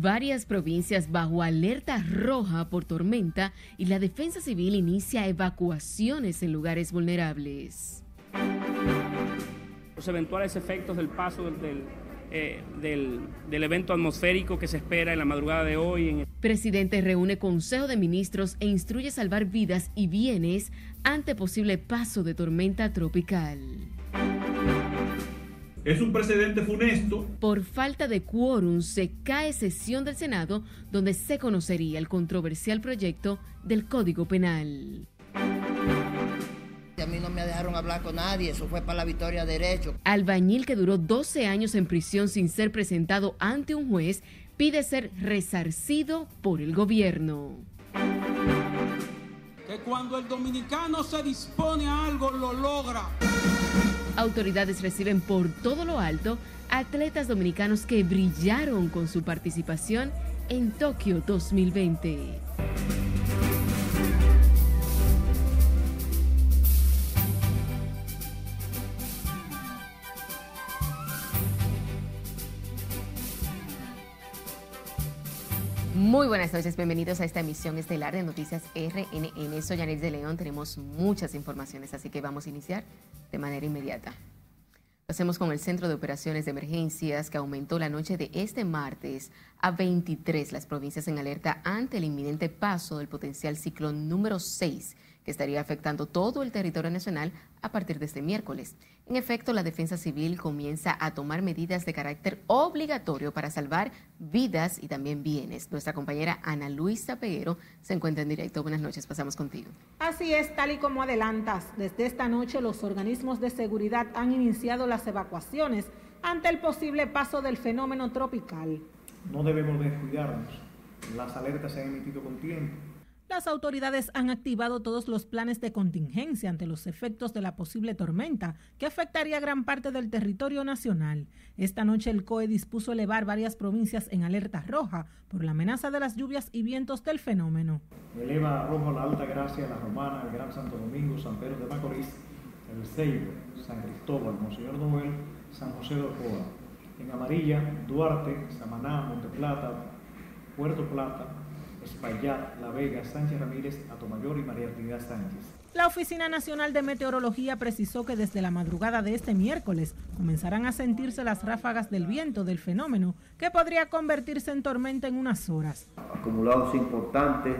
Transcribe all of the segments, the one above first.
Varias provincias bajo alerta roja por tormenta y la defensa civil inicia evacuaciones en lugares vulnerables. Los eventuales efectos del paso del, eh, del, evento atmosférico que se espera en la madrugada de hoy. Presidente reúne Consejo de Ministros e instruye salvar vidas y bienes ante posible paso de tormenta tropical. Es un precedente funesto. Por falta de quórum se cae sesión del Senado donde se conocería el controversial proyecto del Código Penal. A mí no me dejaron hablar con nadie, eso fue para la victoria de derecho. Albañil que duró 12 años en prisión sin ser presentado ante un juez pide ser resarcido por el gobierno. Que cuando el dominicano se dispone a algo, lo logra. Autoridades reciben por todo lo alto atletas dominicanos que brillaron con su participación en Tokio 2020. Muy buenas noches, bienvenidos a esta emisión estelar de Noticias RNN. Soy Janet de León, tenemos muchas informaciones, así que vamos a iniciar de manera inmediata. Lo hacemos con el Centro de Operaciones de Emergencias que aumentó la noche de este martes a 23 las provincias en alerta ante el inminente paso del potencial ciclón número 6 que estaría afectando todo el territorio nacional a partir de este miércoles. En efecto, la Defensa Civil comienza a tomar medidas de carácter obligatorio para salvar vidas y también bienes. Nuestra compañera Ana Luisa Peguero se encuentra en directo. Buenas noches, pasamos contigo. Así es, tal y como adelantas, desde esta noche los organismos de seguridad han iniciado las evacuaciones ante el posible paso del fenómeno tropical. No debemos descuidarnos. Las alertas se han emitido con tiempo las autoridades han activado todos los planes de contingencia ante los efectos de la posible tormenta que afectaría gran parte del territorio nacional. Esta noche el COE dispuso elevar varias provincias en alerta roja por la amenaza de las lluvias y vientos del fenómeno. Eleva a rojo la Alta Gracia, la Romana, el Gran Santo Domingo, San Pedro de Macorís, el Ceibo, San Cristóbal, Monseñor Noel, San José de Ocoa. En amarilla, Duarte, Samaná, Monte Plata, Puerto Plata, Espaillat, La Vega, Sánchez Ramírez, Atomayor y María Trinidad Sánchez. La Oficina Nacional de Meteorología precisó que desde la madrugada de este miércoles comenzarán a sentirse las ráfagas del viento del fenómeno, que podría convertirse en tormenta en unas horas. Acumulados importantes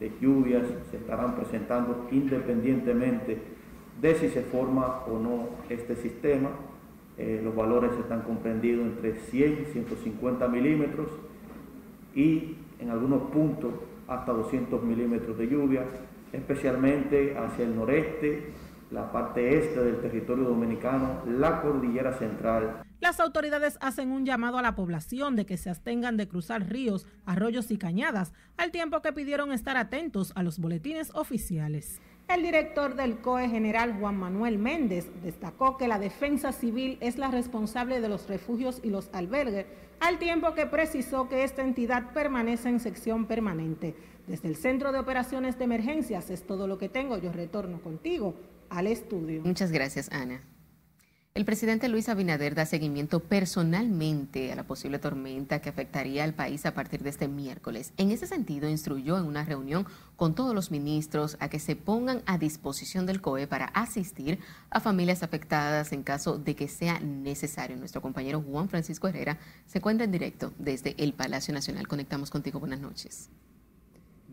de lluvias se estarán presentando independientemente de si se forma o no este sistema. Eh, los valores están comprendidos entre 100 y 150 milímetros y en algunos puntos hasta 200 milímetros de lluvia, especialmente hacia el noreste, la parte este del territorio dominicano, la cordillera central. Las autoridades hacen un llamado a la población de que se abstengan de cruzar ríos, arroyos y cañadas, al tiempo que pidieron estar atentos a los boletines oficiales. El director del COE general Juan Manuel Méndez destacó que la defensa civil es la responsable de los refugios y los albergues, al tiempo que precisó que esta entidad permanece en sección permanente. Desde el Centro de Operaciones de Emergencias es todo lo que tengo. Yo retorno contigo al estudio. Muchas gracias, Ana. El presidente Luis Abinader da seguimiento personalmente a la posible tormenta que afectaría al país a partir de este miércoles. En ese sentido, instruyó en una reunión con todos los ministros a que se pongan a disposición del COE para asistir a familias afectadas en caso de que sea necesario. Nuestro compañero Juan Francisco Herrera se encuentra en directo desde el Palacio Nacional. Conectamos contigo. Buenas noches.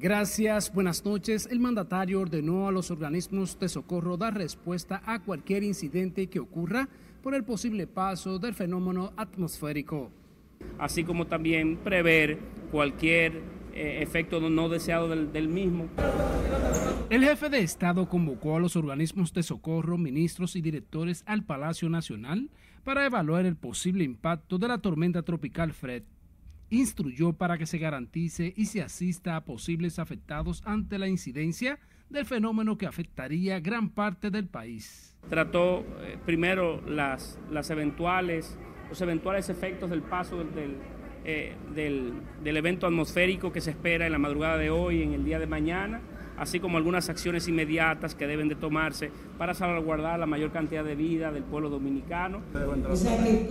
Gracias, buenas noches. El mandatario ordenó a los organismos de socorro dar respuesta a cualquier incidente que ocurra por el posible paso del fenómeno atmosférico. Así como también prever cualquier eh, efecto no deseado del, del mismo. El jefe de Estado convocó a los organismos de socorro, ministros y directores al Palacio Nacional para evaluar el posible impacto de la tormenta tropical Fred instruyó para que se garantice y se asista a posibles afectados ante la incidencia del fenómeno que afectaría gran parte del país. Trató eh, primero las, las eventuales, los eventuales efectos del paso eh, del, del, evento atmosférico que se espera en la madrugada de hoy, en el día de mañana, así como algunas acciones inmediatas que deben de tomarse para salvaguardar la mayor cantidad de vida del pueblo dominicano.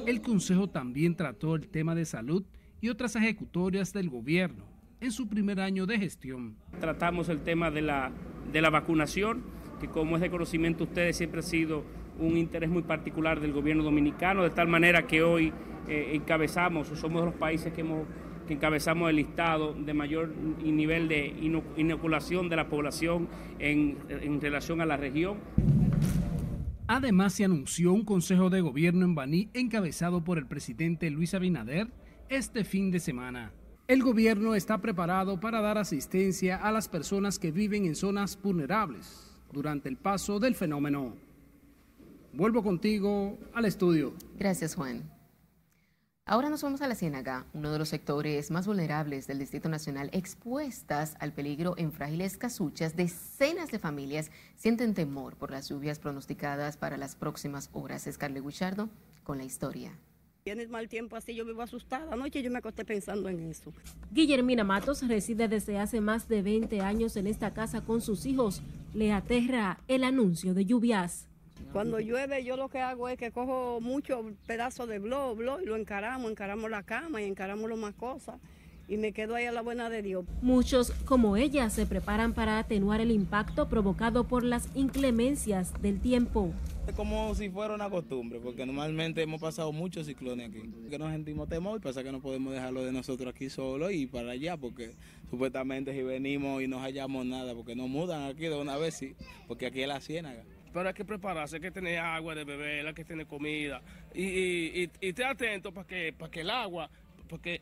El Consejo también trató el tema de salud y otras ejecutorias del gobierno en su primer año de gestión. Tratamos el tema de la, de la vacunación, que como es de conocimiento ustedes siempre ha sido un interés muy particular del gobierno dominicano, de tal manera que hoy eh, encabezamos, o somos de los países que, hemos, que encabezamos el listado de mayor nivel de inoculación de la población en, en relación a la región. Además, se anunció un consejo de gobierno en Baní encabezado por el presidente Luis Abinader este fin de semana. El gobierno está preparado para dar asistencia a las personas que viven en zonas vulnerables durante el paso del fenómeno. Vuelvo contigo al estudio. Gracias, Juan. Ahora nos vamos a la Ciénaga, uno de los sectores más vulnerables del Distrito Nacional, expuestas al peligro en frágiles casuchas. Decenas de familias sienten temor por las lluvias pronosticadas para las próximas horas. Escarle Guichardo con la historia. Tiene mal tiempo así, yo vivo asustada. Anoche yo me acosté pensando en eso. Guillermina Matos reside desde hace más de 20 años en esta casa con sus hijos. Le aterra el anuncio de lluvias. Cuando llueve yo lo que hago es que cojo muchos pedazos de blo, blo y lo encaramos, encaramos la cama y encaramos lo más cosas y me quedo ahí a la buena de Dios. Muchos, como ella, se preparan para atenuar el impacto provocado por las inclemencias del tiempo. Es como si fuera una costumbre, porque normalmente hemos pasado muchos ciclones aquí. Que nos sentimos temor y pasa que no podemos dejarlo de nosotros aquí solo y para allá, porque supuestamente si venimos y no hallamos nada, porque nos mudan aquí de una vez, sí, porque aquí es la ciénaga pero hay que prepararse, hay que tener agua de beber, hay que tener comida y, y, y, esté atento para que, para que el agua, porque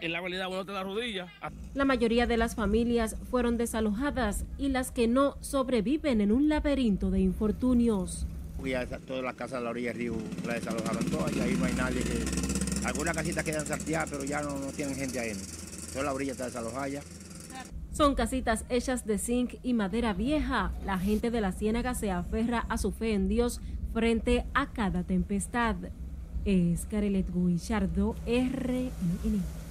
en la realidad uno te la rodilla. La mayoría de las familias fueron desalojadas y las que no sobreviven en un laberinto de infortunios. Ya todas las casas a la orilla del río la desalojaron todas y ahí no hay nadie que... Algunas casitas quedan salteadas, pero ya no, no tienen gente ahí. Toda la orilla está desalojada ya. Son casitas hechas de zinc y madera vieja. La gente de la ciénaga se aferra a su fe en Dios frente a cada tempestad. Es Carelet Guillardo, RNN.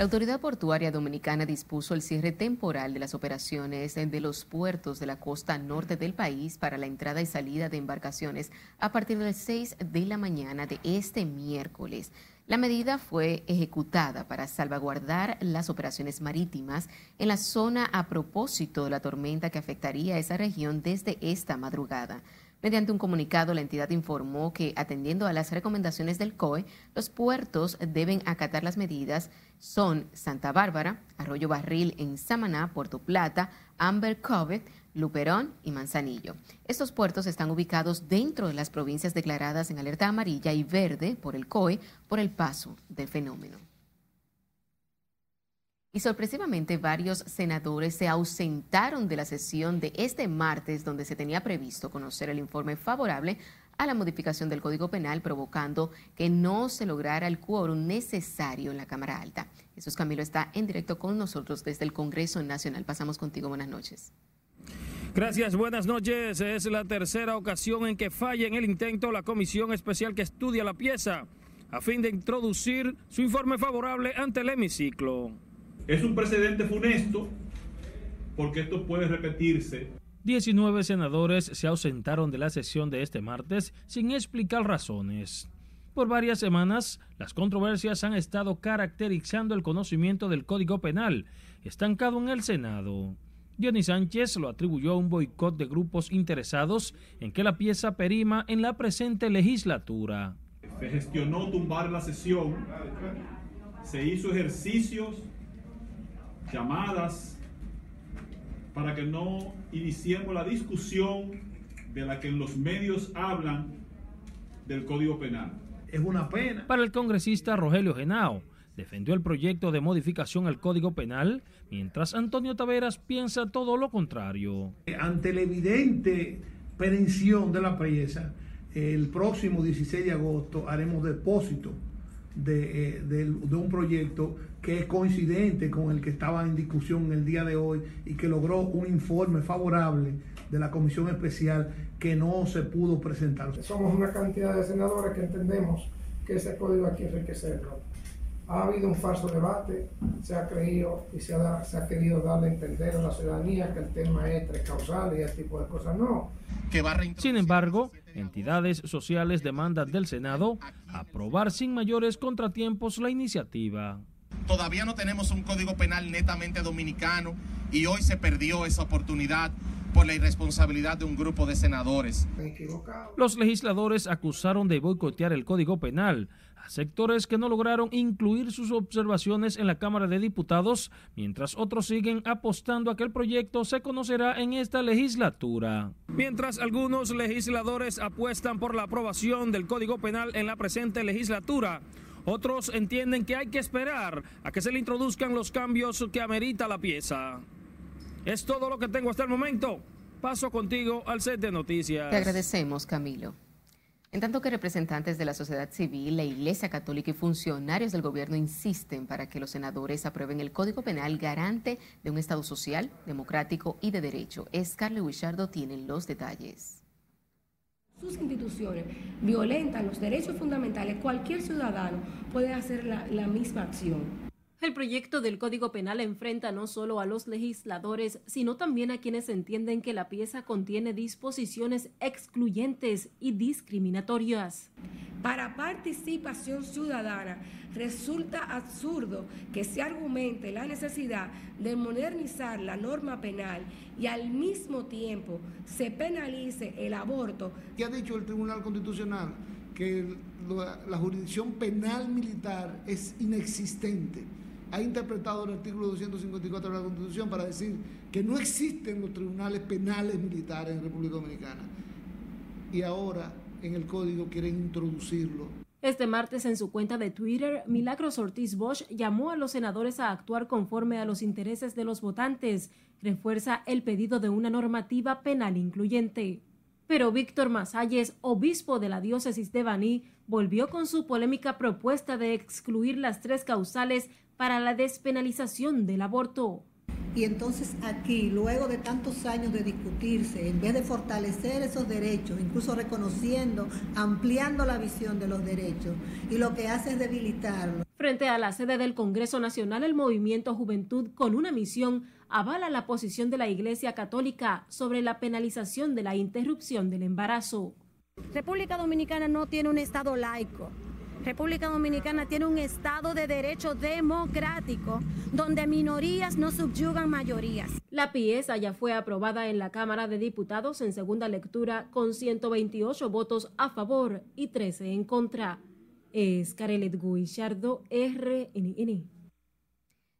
La autoridad portuaria dominicana dispuso el cierre temporal de las operaciones de los puertos de la costa norte del país para la entrada y salida de embarcaciones a partir de las 6 de la mañana de este miércoles. La medida fue ejecutada para salvaguardar las operaciones marítimas en la zona a propósito de la tormenta que afectaría a esa región desde esta madrugada. Mediante un comunicado, la entidad informó que, atendiendo a las recomendaciones del COE, los puertos deben acatar las medidas. Son Santa Bárbara, Arroyo Barril en Samaná, Puerto Plata, Amber Cove, Luperón y Manzanillo. Estos puertos están ubicados dentro de las provincias declaradas en alerta amarilla y verde por el COE por el paso del fenómeno. Y sorpresivamente varios senadores se ausentaron de la sesión de este martes donde se tenía previsto conocer el informe favorable a la modificación del Código Penal, provocando que no se lograra el quórum necesario en la Cámara Alta. Jesús Camilo está en directo con nosotros desde el Congreso Nacional. Pasamos contigo. Buenas noches. Gracias, buenas noches. Es la tercera ocasión en que falla en el intento la comisión especial que estudia la pieza a fin de introducir su informe favorable ante el hemiciclo. Es un precedente funesto porque esto puede repetirse. 19 senadores se ausentaron de la sesión de este martes sin explicar razones. Por varias semanas, las controversias han estado caracterizando el conocimiento del Código Penal, estancado en el Senado. Johnny Sánchez lo atribuyó a un boicot de grupos interesados en que la pieza perima en la presente legislatura. Se gestionó tumbar la sesión, se hizo ejercicios llamadas para que no iniciemos la discusión de la que en los medios hablan del Código Penal. Es una pena. Para el congresista Rogelio Genao, defendió el proyecto de modificación al Código Penal, mientras Antonio Taveras piensa todo lo contrario. Ante la evidente pensión de la pieza, el próximo 16 de agosto haremos depósito de, eh, de, un proyecto que es coincidente con el que estaba en discusión el día de hoy y que logró un informe favorable de la comisión especial que no se pudo presentar. Somos una cantidad de senadores que entendemos que ese código hay que enriquecerlo. Ha habido un falso debate, se ha creído y se ha, se ha querido darle a entender a la ciudadanía que el tema es tres causales y ese tipo de cosas. No. Sin embargo, Entidades sociales demandan del Senado aprobar sin mayores contratiempos la iniciativa. Todavía no tenemos un código penal netamente dominicano y hoy se perdió esa oportunidad por la irresponsabilidad de un grupo de senadores. Los legisladores acusaron de boicotear el Código Penal sectores que no lograron incluir sus observaciones en la Cámara de Diputados, mientras otros siguen apostando a que el proyecto se conocerá en esta legislatura. Mientras algunos legisladores apuestan por la aprobación del Código Penal en la presente legislatura, otros entienden que hay que esperar a que se le introduzcan los cambios que amerita la pieza. Es todo lo que tengo hasta el momento. Paso contigo al set de noticias. Te agradecemos, Camilo. En tanto que representantes de la sociedad civil, la Iglesia Católica y funcionarios del gobierno insisten para que los senadores aprueben el Código Penal garante de un Estado social, democrático y de derecho. Scarlett Wichardo tiene los detalles. Sus instituciones violentan los derechos fundamentales. Cualquier ciudadano puede hacer la misma acción. El proyecto del Código Penal enfrenta no solo a los legisladores, sino también a quienes entienden que la pieza contiene disposiciones excluyentes y discriminatorias. Para participación ciudadana, resulta absurdo que se argumente la necesidad de modernizar la norma penal y al mismo tiempo se penalice el aborto. ¿Qué ha dicho el Tribunal Constitucional? Que la jurisdicción penal militar es inexistente ha interpretado el artículo 254 de la Constitución para decir que no existen los tribunales penales militares en República Dominicana. Y ahora en el código quieren introducirlo. Este martes en su cuenta de Twitter, Milagros Ortiz Bosch llamó a los senadores a actuar conforme a los intereses de los votantes. Refuerza el pedido de una normativa penal incluyente. Pero Víctor Masalles, obispo de la diócesis de Baní, volvió con su polémica propuesta de excluir las tres causales para la despenalización del aborto. Y entonces aquí, luego de tantos años de discutirse, en vez de fortalecer esos derechos, incluso reconociendo, ampliando la visión de los derechos, y lo que hace es debilitarlos. Frente a la sede del Congreso Nacional, el movimiento Juventud con una misión avala la posición de la Iglesia Católica sobre la penalización de la interrupción del embarazo. República Dominicana no tiene un Estado laico República Dominicana tiene un Estado de derecho democrático donde minorías no subyugan mayorías. La pieza ya fue aprobada en la Cámara de Diputados en segunda lectura con 128 votos a favor y 13 en contra. Es Carelet Guillardo, RNN.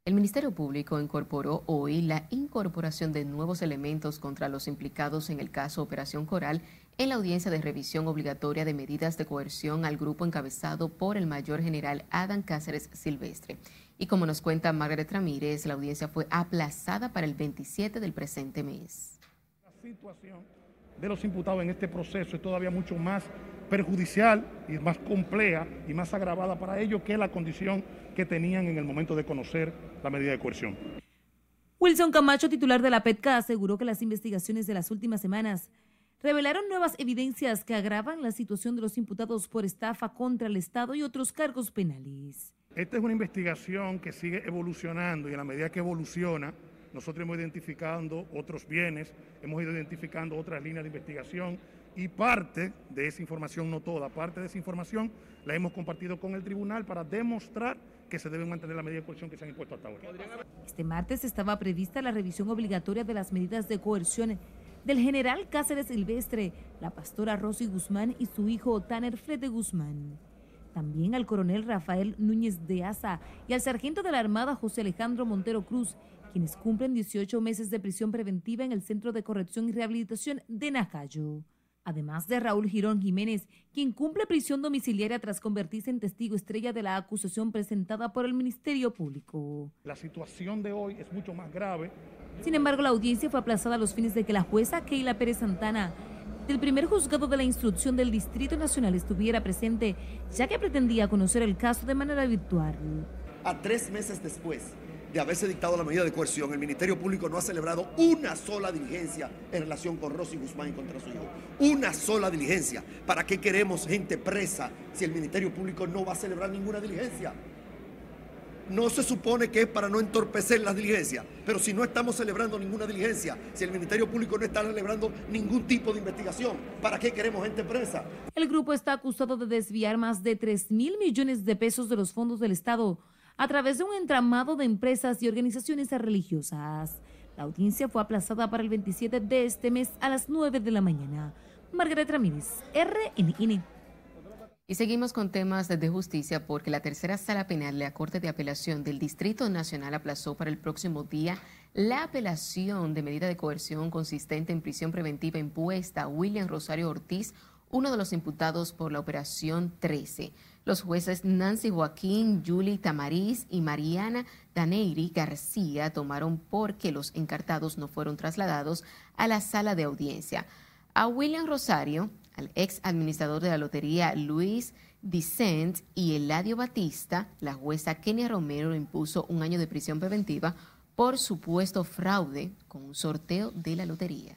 El Ministerio Público incorporó hoy la incorporación de nuevos elementos contra los implicados en el caso Operación Coral en la audiencia de revisión obligatoria de medidas de coerción al grupo encabezado por el mayor general Adam Cáceres Silvestre. Y como nos cuenta Margaret Ramírez, la audiencia fue aplazada para el 27 del presente mes. La situación de los imputados en este proceso es todavía mucho más perjudicial y más compleja y más agravada para ellos que la condición que tenían en el momento de conocer la medida de coerción. Wilson Camacho, titular de la PETCA, aseguró que las investigaciones de las últimas semanas revelaron nuevas evidencias que agravan la situación de los imputados por estafa contra el Estado y otros cargos penales. Esta es una investigación que sigue evolucionando y a la medida que evoluciona, nosotros hemos identificado otros bienes, hemos ido identificando otras líneas de investigación y parte de esa información, no toda, parte de esa información la hemos compartido con el tribunal para demostrar que se deben mantener las medidas de coerción que se han impuesto hasta ahora. Este martes estaba prevista la revisión obligatoria de las medidas de coerción del general Cáceres Silvestre, la pastora Rosy Guzmán y su hijo Tanner Frede Guzmán. También al coronel Rafael Núñez de Asa y al sargento de la Armada José Alejandro Montero Cruz, quienes cumplen 18 meses de prisión preventiva en el Centro de Corrección y Rehabilitación de Nacayo. Además de Raúl Girón Jiménez, quien cumple prisión domiciliaria tras convertirse en testigo estrella de la acusación presentada por el Ministerio Público. La situación de hoy es mucho más grave sin embargo, la audiencia fue aplazada a los fines de que la jueza Keila Pérez Santana del primer juzgado de la instrucción del Distrito Nacional estuviera presente, ya que pretendía conocer el caso de manera virtual. A tres meses después de haberse dictado la medida de coerción, el Ministerio Público no ha celebrado una sola diligencia en relación con Rosy Guzmán y contra su hijo. Una sola diligencia. ¿Para qué queremos gente presa si el Ministerio Público no va a celebrar ninguna diligencia? no se supone que es para no entorpecer las diligencias, pero si no estamos celebrando ninguna diligencia, si el Ministerio Público no está celebrando ningún tipo de investigación, ¿para qué queremos gente presa? El grupo está acusado de desviar más de 3 mil millones de pesos de los fondos del Estado a través de un entramado de empresas y organizaciones religiosas. La audiencia fue aplazada para el 27 de este mes a las 9 de la mañana. Margaret Ramírez, RNN. Y seguimos con temas de justicia porque la tercera sala penal de la Corte de Apelación del Distrito Nacional aplazó para el próximo día la apelación de medida de coerción consistente en prisión preventiva impuesta a William Rosario Ortiz, uno de los imputados por la Operación 13. Los jueces Nancy Joaquín, Julie Tamariz y Mariana Daneiri García tomaron porque los encartados no fueron trasladados a la sala de audiencia. A William Rosario al ex administrador de la lotería Luis Vicent y Eladio Batista, la jueza Kenia Romero impuso un año de prisión preventiva por supuesto fraude con un sorteo de la lotería.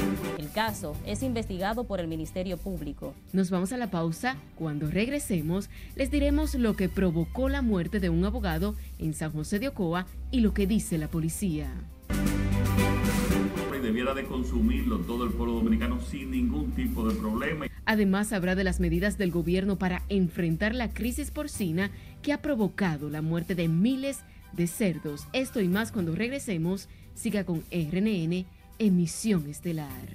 El caso es investigado por el Ministerio Público. Nos vamos a la pausa. Cuando regresemos, les diremos lo que provocó la muerte de un abogado en San José de Ocoa y lo que dice la policía. Debiera de consumirlo todo el pueblo dominicano sin ningún tipo de problema. Además, habrá de las medidas del gobierno para enfrentar la crisis porcina que ha provocado la muerte de miles de cerdos. Esto y más cuando regresemos. Siga con RNN Emisión Estelar.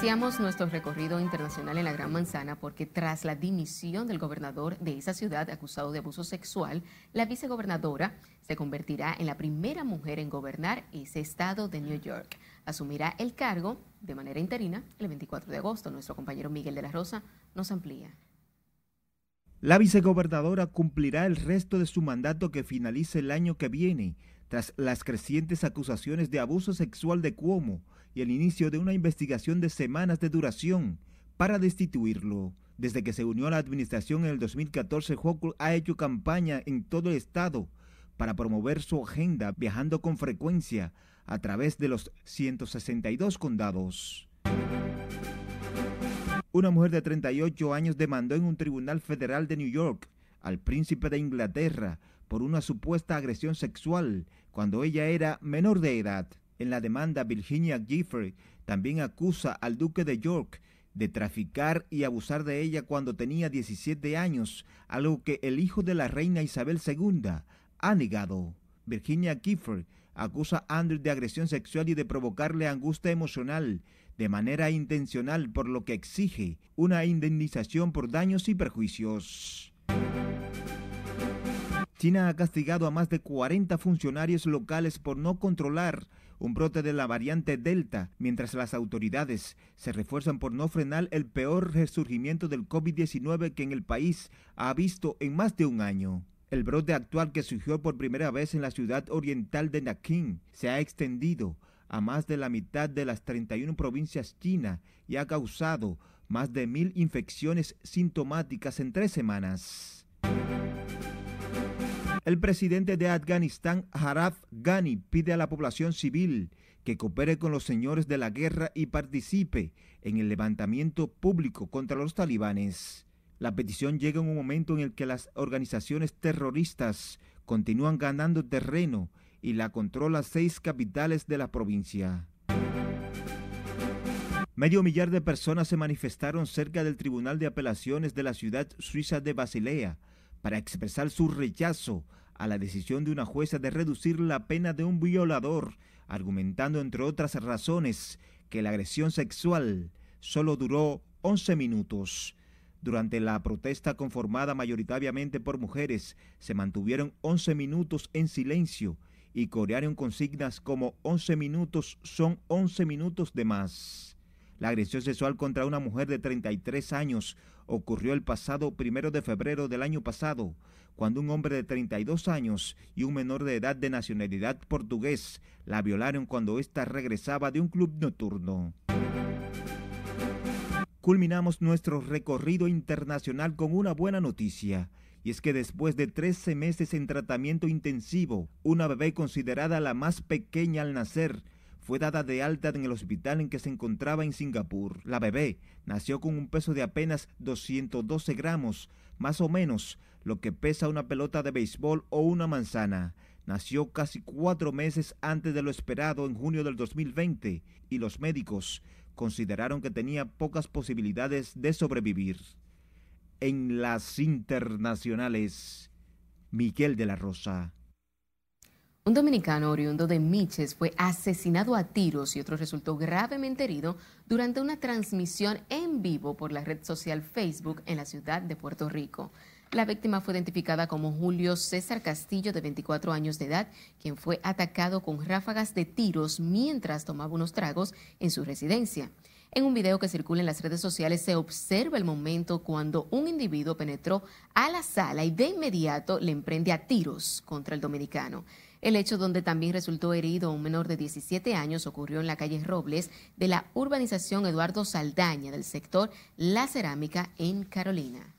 Iniciamos nuestro recorrido internacional en la Gran Manzana porque tras la dimisión del gobernador de esa ciudad acusado de abuso sexual, la vicegobernadora se convertirá en la primera mujer en gobernar ese estado de New York. Asumirá el cargo de manera interina el 24 de agosto. Nuestro compañero Miguel de la Rosa nos amplía. La vicegobernadora cumplirá el resto de su mandato que finalice el año que viene, tras las crecientes acusaciones de abuso sexual de Cuomo y el inicio de una investigación de semanas de duración para destituirlo. Desde que se unió a la administración en el 2014, Hochul ha hecho campaña en todo el estado para promover su agenda viajando con frecuencia a través de los 162 condados. Una mujer de 38 años demandó en un tribunal federal de New York al príncipe de Inglaterra por una supuesta agresión sexual cuando ella era menor de edad. En la demanda, Virginia Gifford también acusa al duque de York de traficar y abusar de ella cuando tenía 17 años, algo que el hijo de la reina Isabel II ha negado. Virginia Gifford acusa a Andrew de agresión sexual y de provocarle angustia emocional de manera intencional, por lo que exige una indemnización por daños y perjuicios. China ha castigado a más de 40 funcionarios locales por no controlar un brote de la variante Delta, mientras las autoridades se refuerzan por no frenar el peor resurgimiento del COVID-19 que en el país ha visto en más de un año. El brote actual que surgió por primera vez en la ciudad oriental de Nakin se ha extendido a más de la mitad de las 31 provincias chinas y ha causado más de mil infecciones sintomáticas en tres semanas. El presidente de Afganistán, Haraf Ghani, pide a la población civil que coopere con los señores de la guerra y participe en el levantamiento público contra los talibanes. La petición llega en un momento en el que las organizaciones terroristas continúan ganando terreno y la controlan seis capitales de la provincia. Medio millar de personas se manifestaron cerca del Tribunal de Apelaciones de la ciudad suiza de Basilea para expresar su rechazo a la decisión de una jueza de reducir la pena de un violador, argumentando entre otras razones que la agresión sexual solo duró 11 minutos. Durante la protesta conformada mayoritariamente por mujeres, se mantuvieron 11 minutos en silencio y corearon consignas como 11 minutos son 11 minutos de más. La agresión sexual contra una mujer de 33 años ocurrió el pasado primero de febrero del año pasado, cuando un hombre de 32 años y un menor de edad de nacionalidad portugués la violaron cuando ésta regresaba de un club nocturno. Culminamos nuestro recorrido internacional con una buena noticia. Y es que después de 13 meses en tratamiento intensivo, una bebé considerada la más pequeña al nacer fue dada de alta en el hospital en que se encontraba en Singapur. La bebé nació con un peso de apenas 212 gramos, más o menos lo que pesa una pelota de béisbol o una manzana. Nació casi cuatro meses antes de lo esperado en junio del 2020 y los médicos consideraron que tenía pocas posibilidades de sobrevivir. En las internacionales, Miguel de la Rosa. Un dominicano oriundo de Miches fue asesinado a tiros y otro resultó gravemente herido durante una transmisión en vivo por la red social Facebook en la ciudad de Puerto Rico. La víctima fue identificada como Julio César Castillo, de 24 años de edad, quien fue atacado con ráfagas de tiros mientras tomaba unos tragos en su residencia. En un video que circula en las redes sociales se observa el momento cuando un individuo penetró a la sala y de inmediato le emprende a tiros contra el dominicano. El hecho donde también resultó herido un menor de 17 años ocurrió en la calle Robles de la urbanización Eduardo Saldaña del sector La Cerámica en Carolina.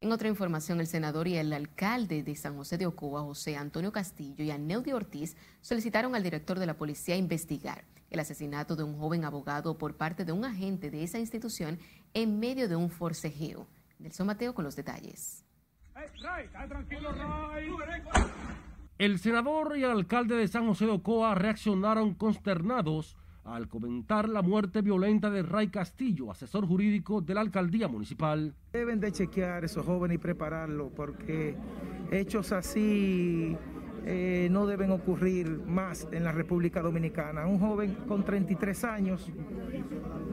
En otra información, el senador y el alcalde de San José de Ocoa, José Antonio Castillo y Aneldi Ortiz, solicitaron al director de la policía investigar el asesinato de un joven abogado por parte de un agente de esa institución en medio de un forcejeo. Nelson Mateo con los detalles. El senador y el alcalde de San José de Ocoa reaccionaron consternados al comentar la muerte violenta de Ray Castillo, asesor jurídico de la alcaldía municipal. Deben de chequear a esos jóvenes y prepararlo porque hechos así eh, no deben ocurrir más en la República Dominicana. Un joven con 33 años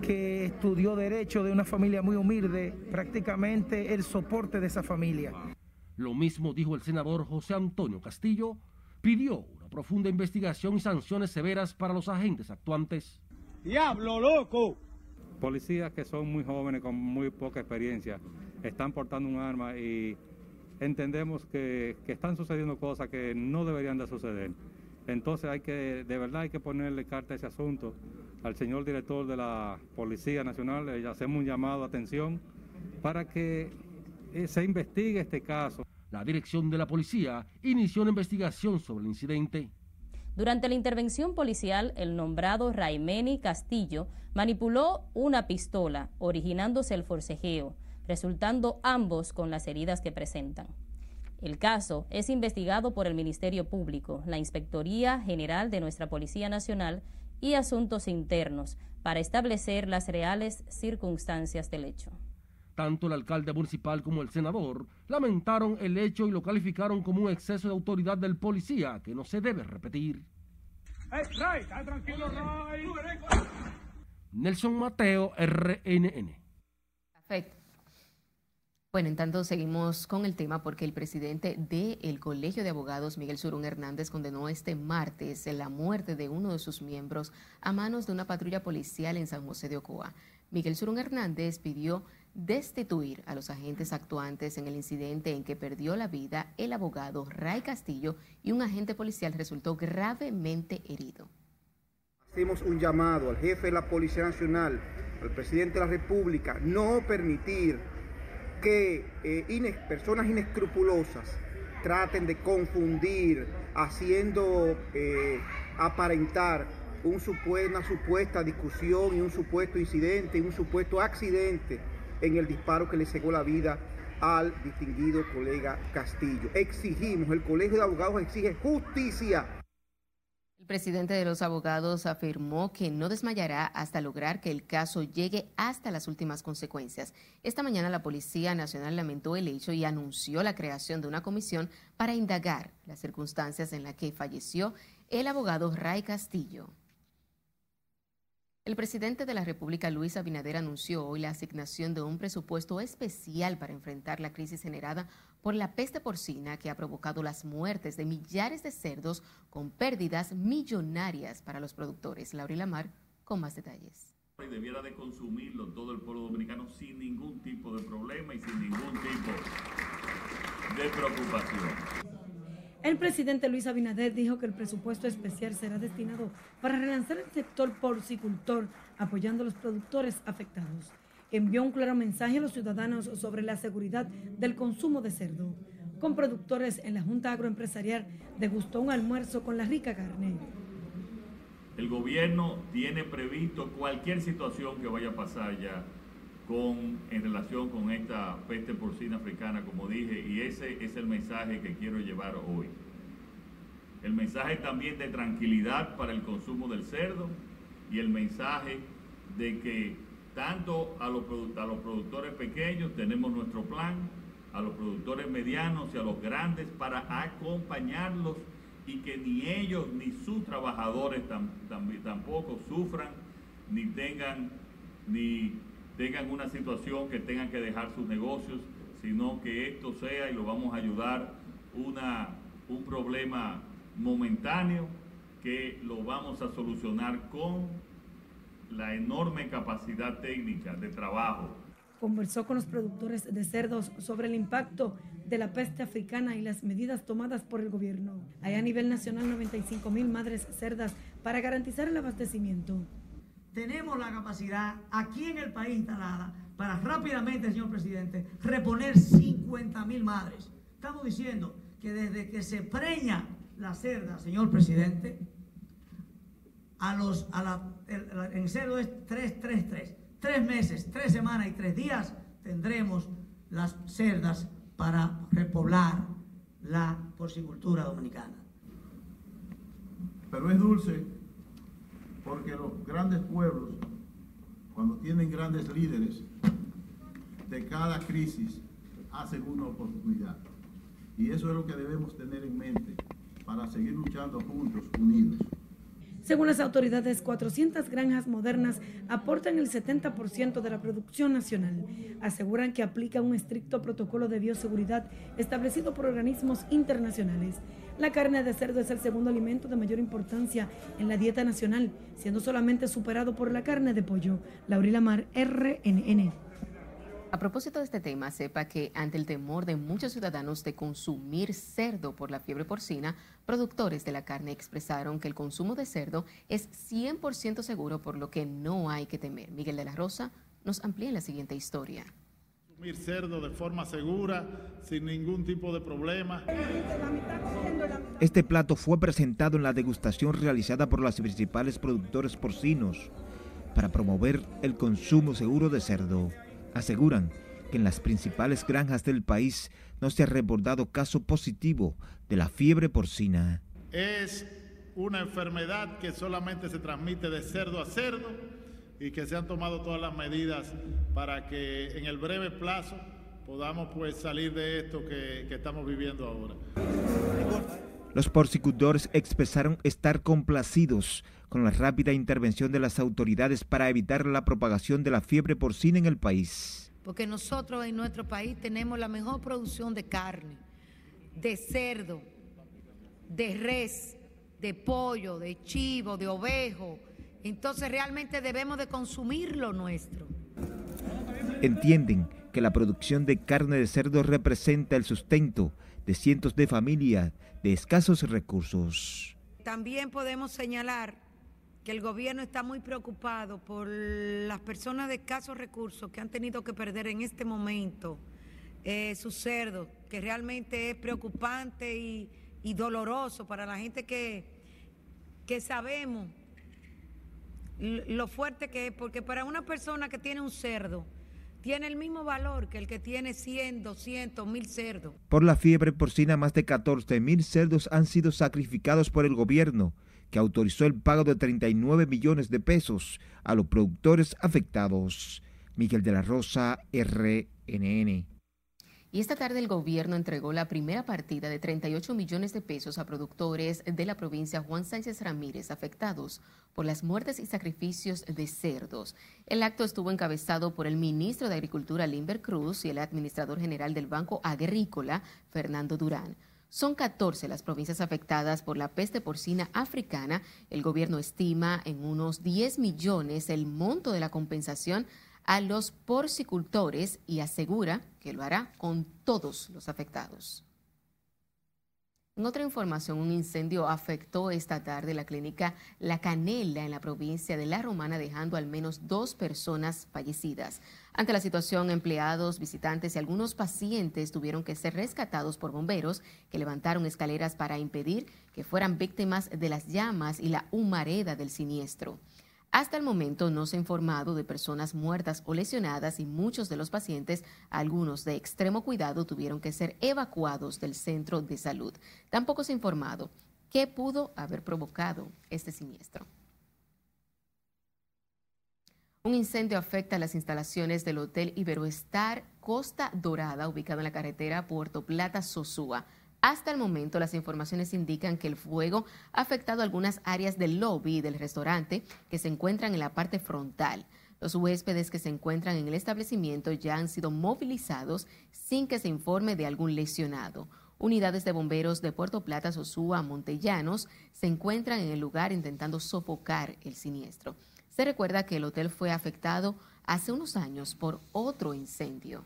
que estudió derecho de una familia muy humilde, prácticamente el soporte de esa familia. Lo mismo dijo el senador José Antonio Castillo, pidió una profunda investigación y sanciones severas para los agentes actuantes. ¡Diablo loco! Policías que son muy jóvenes, con muy poca experiencia, están portando un arma y entendemos que, que están sucediendo cosas que no deberían de suceder. Entonces hay que, de verdad hay que ponerle carta a ese asunto. Al señor director de la Policía Nacional le hacemos un llamado a atención para que se investigue este caso. La dirección de la policía inició una investigación sobre el incidente. Durante la intervención policial, el nombrado Raimeni Castillo manipuló una pistola, originándose el forcejeo, resultando ambos con las heridas que presentan. El caso es investigado por el Ministerio Público, la Inspectoría General de nuestra Policía Nacional y Asuntos Internos para establecer las reales circunstancias del hecho. Tanto el alcalde municipal como el senador lamentaron el hecho y lo calificaron como un exceso de autoridad del policía que no se debe repetir. Nelson Mateo, RNN. Perfecto. Bueno, en tanto seguimos con el tema porque el presidente del Colegio de Abogados, Miguel Surún Hernández, condenó este martes la muerte de uno de sus miembros a manos de una patrulla policial en San José de Ocoa. Miguel Surún Hernández pidió destituir a los agentes actuantes en el incidente en que perdió la vida el abogado Ray Castillo y un agente policial resultó gravemente herido. Hacemos un llamado al jefe de la Policía Nacional, al presidente de la República, no permitir que eh, personas inescrupulosas traten de confundir, haciendo eh, aparentar un una supuesta discusión y un supuesto incidente y un supuesto accidente en el disparo que le cegó la vida al distinguido colega Castillo. Exigimos, el Colegio de Abogados exige justicia. El presidente de los abogados afirmó que no desmayará hasta lograr que el caso llegue hasta las últimas consecuencias. Esta mañana la Policía Nacional lamentó el hecho y anunció la creación de una comisión para indagar las circunstancias en las que falleció el abogado Ray Castillo. El presidente de la República, Luis Abinader, anunció hoy la asignación de un presupuesto especial para enfrentar la crisis generada por la peste porcina que ha provocado las muertes de millares de cerdos con pérdidas millonarias para los productores. Laurila Mar con más detalles. Debiera de consumirlo todo el pueblo dominicano sin ningún tipo de problema y sin ningún tipo de preocupación. El presidente Luis Abinader dijo que el presupuesto especial será destinado para relanzar el sector porcicultor, apoyando a los productores afectados. Envió un claro mensaje a los ciudadanos sobre la seguridad del consumo de cerdo. Con productores en la Junta Agroempresarial degustó un almuerzo con la rica carne. El gobierno tiene previsto cualquier situación que vaya a pasar ya con, en relación con esta peste porcina africana, como dije, y ese es el mensaje que quiero llevar hoy. El mensaje también de tranquilidad para el consumo del cerdo y el mensaje de que tanto a los, a los productores pequeños tenemos nuestro plan, a los productores medianos y a los grandes para acompañarlos y que ni ellos ni sus trabajadores tampoco sufran ni tengan ni tengan una situación que tengan que dejar sus negocios, sino que esto sea, y lo vamos a ayudar, una, un problema momentáneo que lo vamos a solucionar con la enorme capacidad técnica de trabajo. Conversó con los productores de cerdos sobre el impacto de la peste africana y las medidas tomadas por el gobierno. Hay a nivel nacional 95 mil madres cerdas para garantizar el abastecimiento tenemos la capacidad aquí en el país instalada para rápidamente, señor presidente, reponer 50 mil madres. Estamos diciendo que desde que se preña la cerda, señor presidente, a los, a la, en cerdo es 3, 3, 3. Tres meses, tres semanas y tres días tendremos las cerdas para repoblar la porcicultura dominicana. Pero es dulce porque los grandes pueblos, cuando tienen grandes líderes, de cada crisis hacen una oportunidad. Y eso es lo que debemos tener en mente para seguir luchando juntos, unidos. Según las autoridades, 400 granjas modernas aportan el 70% de la producción nacional. Aseguran que aplican un estricto protocolo de bioseguridad establecido por organismos internacionales. La carne de cerdo es el segundo alimento de mayor importancia en la dieta nacional, siendo solamente superado por la carne de pollo. Laurila Mar, RNN. A propósito de este tema, sepa que ante el temor de muchos ciudadanos de consumir cerdo por la fiebre porcina, productores de la carne expresaron que el consumo de cerdo es 100% seguro, por lo que no hay que temer. Miguel de la Rosa nos amplía la siguiente historia. Consumir cerdo de forma segura, sin ningún tipo de problema. Este plato fue presentado en la degustación realizada por los principales productores porcinos para promover el consumo seguro de cerdo. Aseguran que en las principales granjas del país no se ha reportado caso positivo de la fiebre porcina. Es una enfermedad que solamente se transmite de cerdo a cerdo y que se han tomado todas las medidas para que en el breve plazo podamos pues salir de esto que, que estamos viviendo ahora. Los porcicultores expresaron estar complacidos con la rápida intervención de las autoridades para evitar la propagación de la fiebre porcina en el país. Porque nosotros en nuestro país tenemos la mejor producción de carne, de cerdo, de res, de pollo, de chivo, de ovejo. Entonces realmente debemos de consumir lo nuestro. Entienden que la producción de carne de cerdo representa el sustento de cientos de familias de escasos recursos. También podemos señalar que el gobierno está muy preocupado por las personas de escasos recursos que han tenido que perder en este momento eh, sus cerdos, que realmente es preocupante y, doloroso para la gente que, que sabemos lo fuerte que es, porque para una persona que tiene un cerdo, tiene el mismo valor que el que tiene 100, 200, 1000 cerdos. Por la fiebre porcina, más de 14 mil cerdos han sido sacrificados por el gobierno que autorizó el pago de 39 millones de pesos a los productores afectados. Miguel de la Rosa, RNN. Y esta tarde el gobierno entregó la primera partida de 38 millones de pesos a productores de la provincia Juan Sánchez Ramírez afectados por las muertes y sacrificios de cerdos. El acto estuvo encabezado por el ministro de Agricultura Limber Cruz y el administrador general del Banco Agrícola Fernando Durán. Son 14 las provincias afectadas por la peste porcina africana. El gobierno estima en unos 10 millones el monto de la compensación a los porcicultores y asegura que lo hará con todos los afectados. En otra información, un incendio afectó esta tarde la clínica La Canela en la provincia de La Romana, dejando al menos dos personas fallecidas. Ante la situación, empleados, visitantes y algunos pacientes tuvieron que ser rescatados por bomberos que levantaron escaleras para impedir que fueran víctimas de las llamas y la humareda del siniestro. Hasta el momento no se ha informado de personas muertas o lesionadas y muchos de los pacientes, algunos de extremo cuidado, tuvieron que ser evacuados del centro de salud. Tampoco se ha informado qué pudo haber provocado este siniestro. Un incendio afecta las instalaciones del Hotel Iberoestar Costa Dorada, ubicado en la carretera Puerto Plata-Sosúa. Hasta el momento, las informaciones indican que el fuego ha afectado algunas áreas del lobby del restaurante que se encuentran en la parte frontal. Los huéspedes que se encuentran en el establecimiento ya han sido movilizados sin que se informe de algún lesionado. Unidades de bomberos de Puerto Plata, Sosúa, Montellanos se encuentran en el lugar intentando sofocar el siniestro. Se recuerda que el hotel fue afectado hace unos años por otro incendio.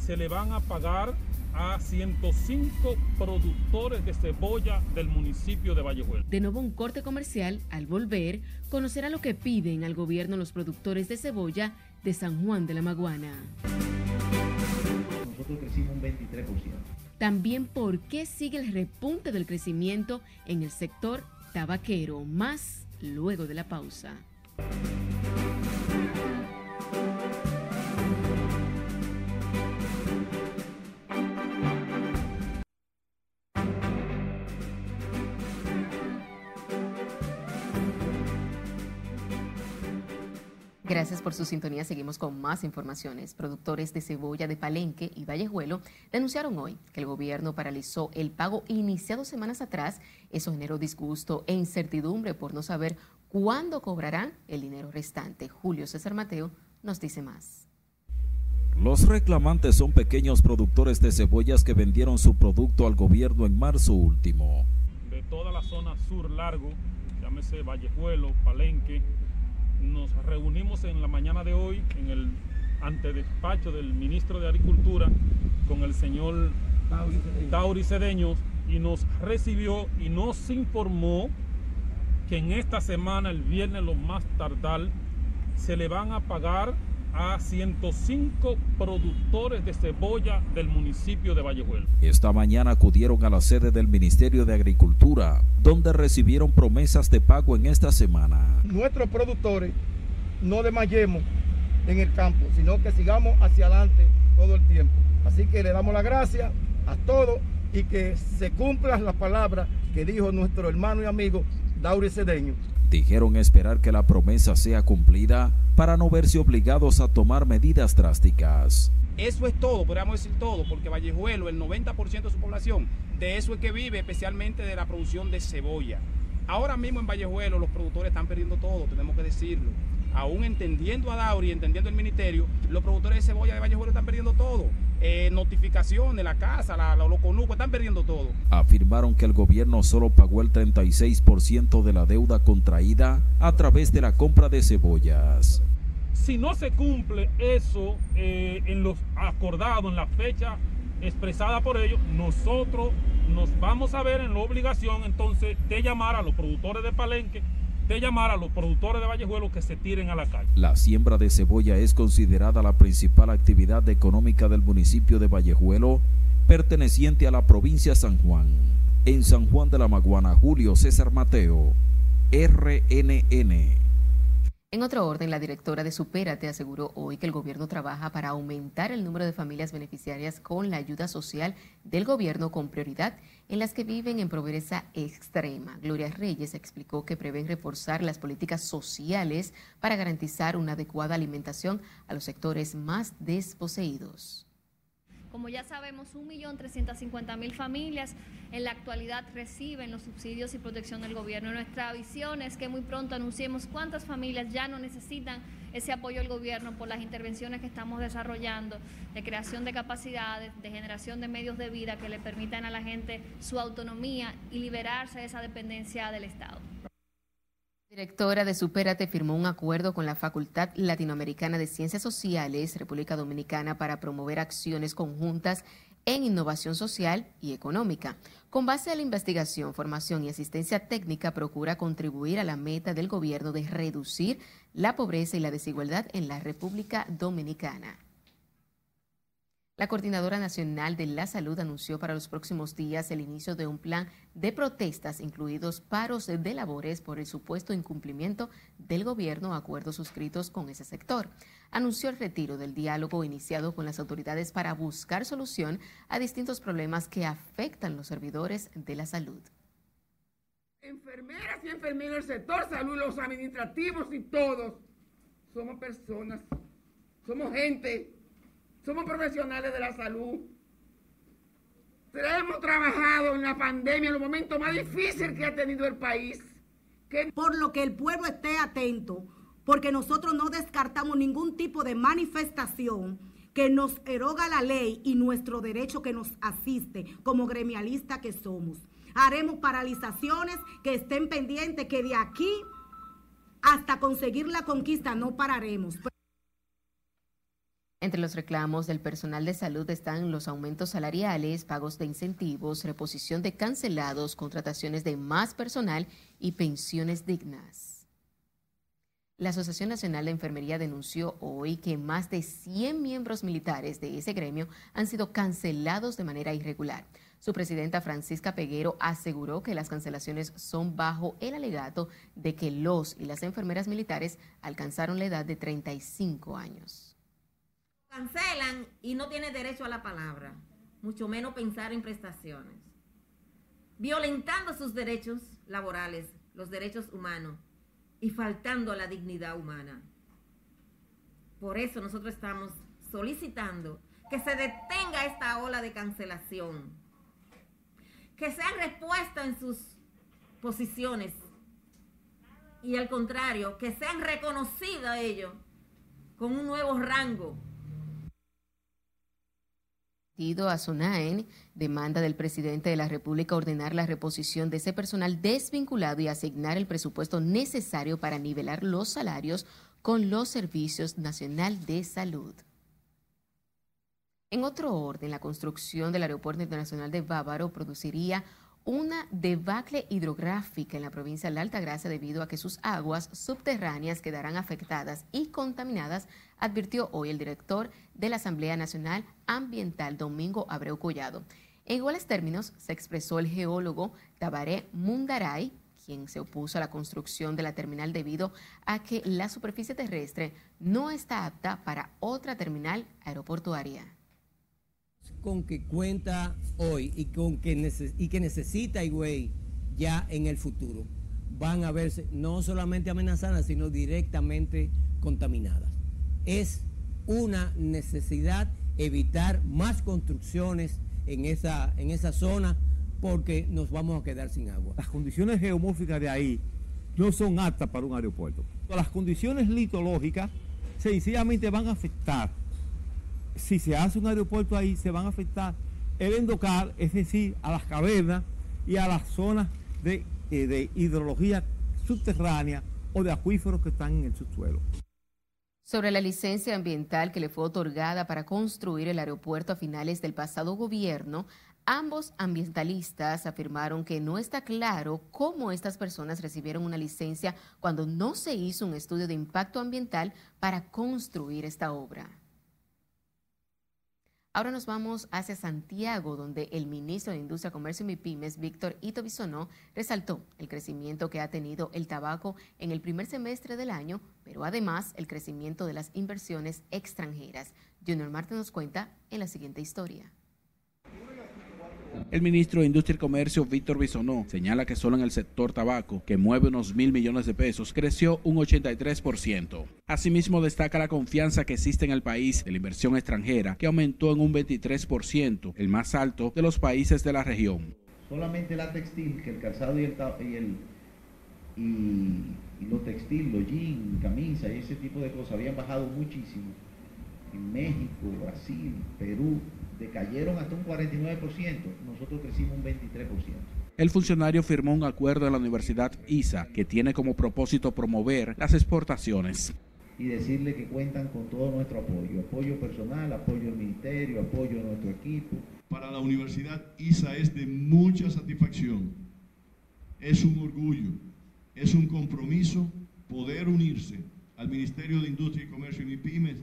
se le van a pagar a 105 productores de cebolla del municipio de Vallejuelo. De nuevo un corte comercial, al volver, conocerá lo que piden al gobierno los productores de cebolla de San Juan de la Maguana. Nosotros crecimos un 23%. También por qué sigue el repunte del crecimiento en el sector tabaquero, más luego de la pausa. Gracias por su sintonía. Seguimos con más informaciones. Productores de cebolla de Palenque y Vallejuelo denunciaron hoy que el gobierno paralizó el pago iniciado semanas atrás. Eso generó disgusto e incertidumbre por no saber cuándo cobrarán el dinero restante. Julio César Mateo nos dice más. Los reclamantes son pequeños productores de cebollas que vendieron su producto al gobierno en marzo último. De toda la zona sur largo, llámese Vallejuelo, Palenque, nos reunimos en la mañana de hoy en el antedespacho del ministro de Agricultura con el señor Tauri Cedeños y nos recibió y nos informó que en esta semana, el viernes lo más tardar, se le van a pagar a 105 productores de cebolla del municipio de Vallejuelo. Esta mañana acudieron a la sede del Ministerio de Agricultura, donde recibieron promesas de pago en esta semana. Nuestros productores no desmayemos en el campo, sino que sigamos hacia adelante todo el tiempo. Así que le damos la gracia a todos y que se cumplan las palabras que dijo nuestro hermano y amigo Dauri Cedeño dijeron esperar que la promesa sea cumplida para no verse obligados a tomar medidas drásticas. Eso es todo, podríamos decir todo, porque Vallejuelo, el 90% de su población, de eso es que vive, especialmente de la producción de cebolla. Ahora mismo en Vallejuelo los productores están perdiendo todo, tenemos que decirlo. Aún entendiendo a Dauri, entendiendo el ministerio, los productores de cebolla de Vallejuelo están perdiendo todo eh, notificaciones, la casa, la, la, los conucos, están perdiendo todo. Afirmaron que el gobierno solo pagó el 36% de la deuda contraída a través de la compra de cebollas. Si no se cumple eso eh, en los acordados, en la fecha expresada por ellos, nosotros nos vamos a ver en la obligación entonces de llamar a los productores de Palenque de llamar a los productores de Vallejuelo que se tiren a la calle. La siembra de cebolla es considerada la principal actividad económica del municipio de Vallejuelo, perteneciente a la provincia de San Juan. En San Juan de la Maguana, Julio César Mateo, RNN. En otro orden, la directora de Supérate aseguró hoy que el gobierno trabaja para aumentar el número de familias beneficiarias con la ayuda social del gobierno con prioridad en las que viven en pobreza extrema. Gloria Reyes explicó que prevén reforzar las políticas sociales para garantizar una adecuada alimentación a los sectores más desposeídos. Como ya sabemos, 1.350.000 familias en la actualidad reciben los subsidios y protección del gobierno. Nuestra visión es que muy pronto anunciemos cuántas familias ya no necesitan ese apoyo del gobierno por las intervenciones que estamos desarrollando de creación de capacidades, de generación de medios de vida que le permitan a la gente su autonomía y liberarse de esa dependencia del Estado. Directora de Superate firmó un acuerdo con la Facultad Latinoamericana de Ciencias Sociales, República Dominicana, para promover acciones conjuntas en innovación social y económica. Con base a la investigación, formación y asistencia técnica, procura contribuir a la meta del gobierno de reducir la pobreza y la desigualdad en la República Dominicana. La Coordinadora Nacional de la Salud anunció para los próximos días el inicio de un plan de protestas, incluidos paros de labores por el supuesto incumplimiento del gobierno a acuerdos suscritos con ese sector. Anunció el retiro del diálogo iniciado con las autoridades para buscar solución a distintos problemas que afectan los servidores de la salud. Enfermeras y enfermeros del sector salud, los administrativos y todos, somos personas, somos gente somos profesionales de la salud. hemos trabajado en la pandemia, en los momentos más difíciles que ha tenido el país. Por lo que el pueblo esté atento, porque nosotros no descartamos ningún tipo de manifestación que nos eroga la ley y nuestro derecho que nos asiste como gremialista que somos. Haremos paralizaciones que estén pendientes, que de aquí hasta conseguir la conquista no pararemos. Entre los reclamos del personal de salud están los aumentos salariales, pagos de incentivos, reposición de cancelados, contrataciones de más personal y pensiones dignas. La Asociación Nacional de Enfermería denunció hoy que más de 100 miembros militares de ese gremio han sido cancelados de manera irregular. Su presidenta Francisca Peguero aseguró que las cancelaciones son bajo el alegato de que los y las enfermeras militares alcanzaron la edad de 35 años cancelan y no tiene derecho a la palabra, mucho menos pensar en prestaciones, violentando sus derechos laborales, los derechos humanos y faltando a la dignidad humana. Por eso nosotros estamos solicitando que se detenga esta ola de cancelación, que sean respuestas en sus posiciones y al contrario, que sean reconocidos ellos con un nuevo rango a SUNAEN demanda del presidente de la República ordenar la reposición de ese personal desvinculado y asignar el presupuesto necesario para nivelar los salarios con los servicios nacional de salud. En otro orden, la construcción del Aeropuerto Internacional de Bávaro produciría una debacle hidrográfica en la provincia de la Altagracia debido a que sus aguas subterráneas quedarán afectadas y contaminadas, advirtió hoy el director de la Asamblea Nacional Ambiental, Domingo Abreu Collado. En iguales términos, se expresó el geólogo Tabaré Mundaray, quien se opuso a la construcción de la terminal debido a que la superficie terrestre no está apta para otra terminal aeroportuaria con que cuenta hoy y, con que, y que necesita Higüey ya en el futuro van a verse no solamente amenazadas, sino directamente contaminadas. Es una necesidad evitar más construcciones en esa, en esa zona porque nos vamos a quedar sin agua. Las condiciones geomórficas de ahí no son aptas para un aeropuerto. Las condiciones litológicas sencillamente van a afectar si se hace un aeropuerto ahí, se van a afectar el endocal, es decir, a las cavernas y a las zonas de, eh, de hidrología subterránea o de acuíferos que están en el subsuelo. Sobre la licencia ambiental que le fue otorgada para construir el aeropuerto a finales del pasado gobierno, Ambos ambientalistas afirmaron que no está claro cómo estas personas recibieron una licencia cuando no se hizo un estudio de impacto ambiental para construir esta obra. Ahora nos vamos hacia Santiago, donde el ministro de Industria, Comercio y MIPIMES, Víctor Ito Bisonó, resaltó el crecimiento que ha tenido el tabaco en el primer semestre del año, pero además el crecimiento de las inversiones extranjeras. Junior Marte nos cuenta en la siguiente historia. El ministro de Industria y Comercio, Víctor Bisonó, señala que solo en el sector tabaco, que mueve unos mil millones de pesos, creció un 83%. Asimismo, destaca la confianza que existe en el país de la inversión extranjera, que aumentó en un 23%, el más alto de los países de la región. Solamente la textil, que el calzado y el, y el y, lo textil, los jeans, camisa y ese tipo de cosas habían bajado muchísimo. En México, Brasil, Perú, decayeron hasta un 49%, nosotros crecimos un 23%. El funcionario firmó un acuerdo en la Universidad ISA que tiene como propósito promover las exportaciones. Y decirle que cuentan con todo nuestro apoyo, apoyo personal, apoyo al ministerio, apoyo a nuestro equipo. Para la Universidad ISA es de mucha satisfacción, es un orgullo, es un compromiso poder unirse al Ministerio de Industria y Comercio y Pymes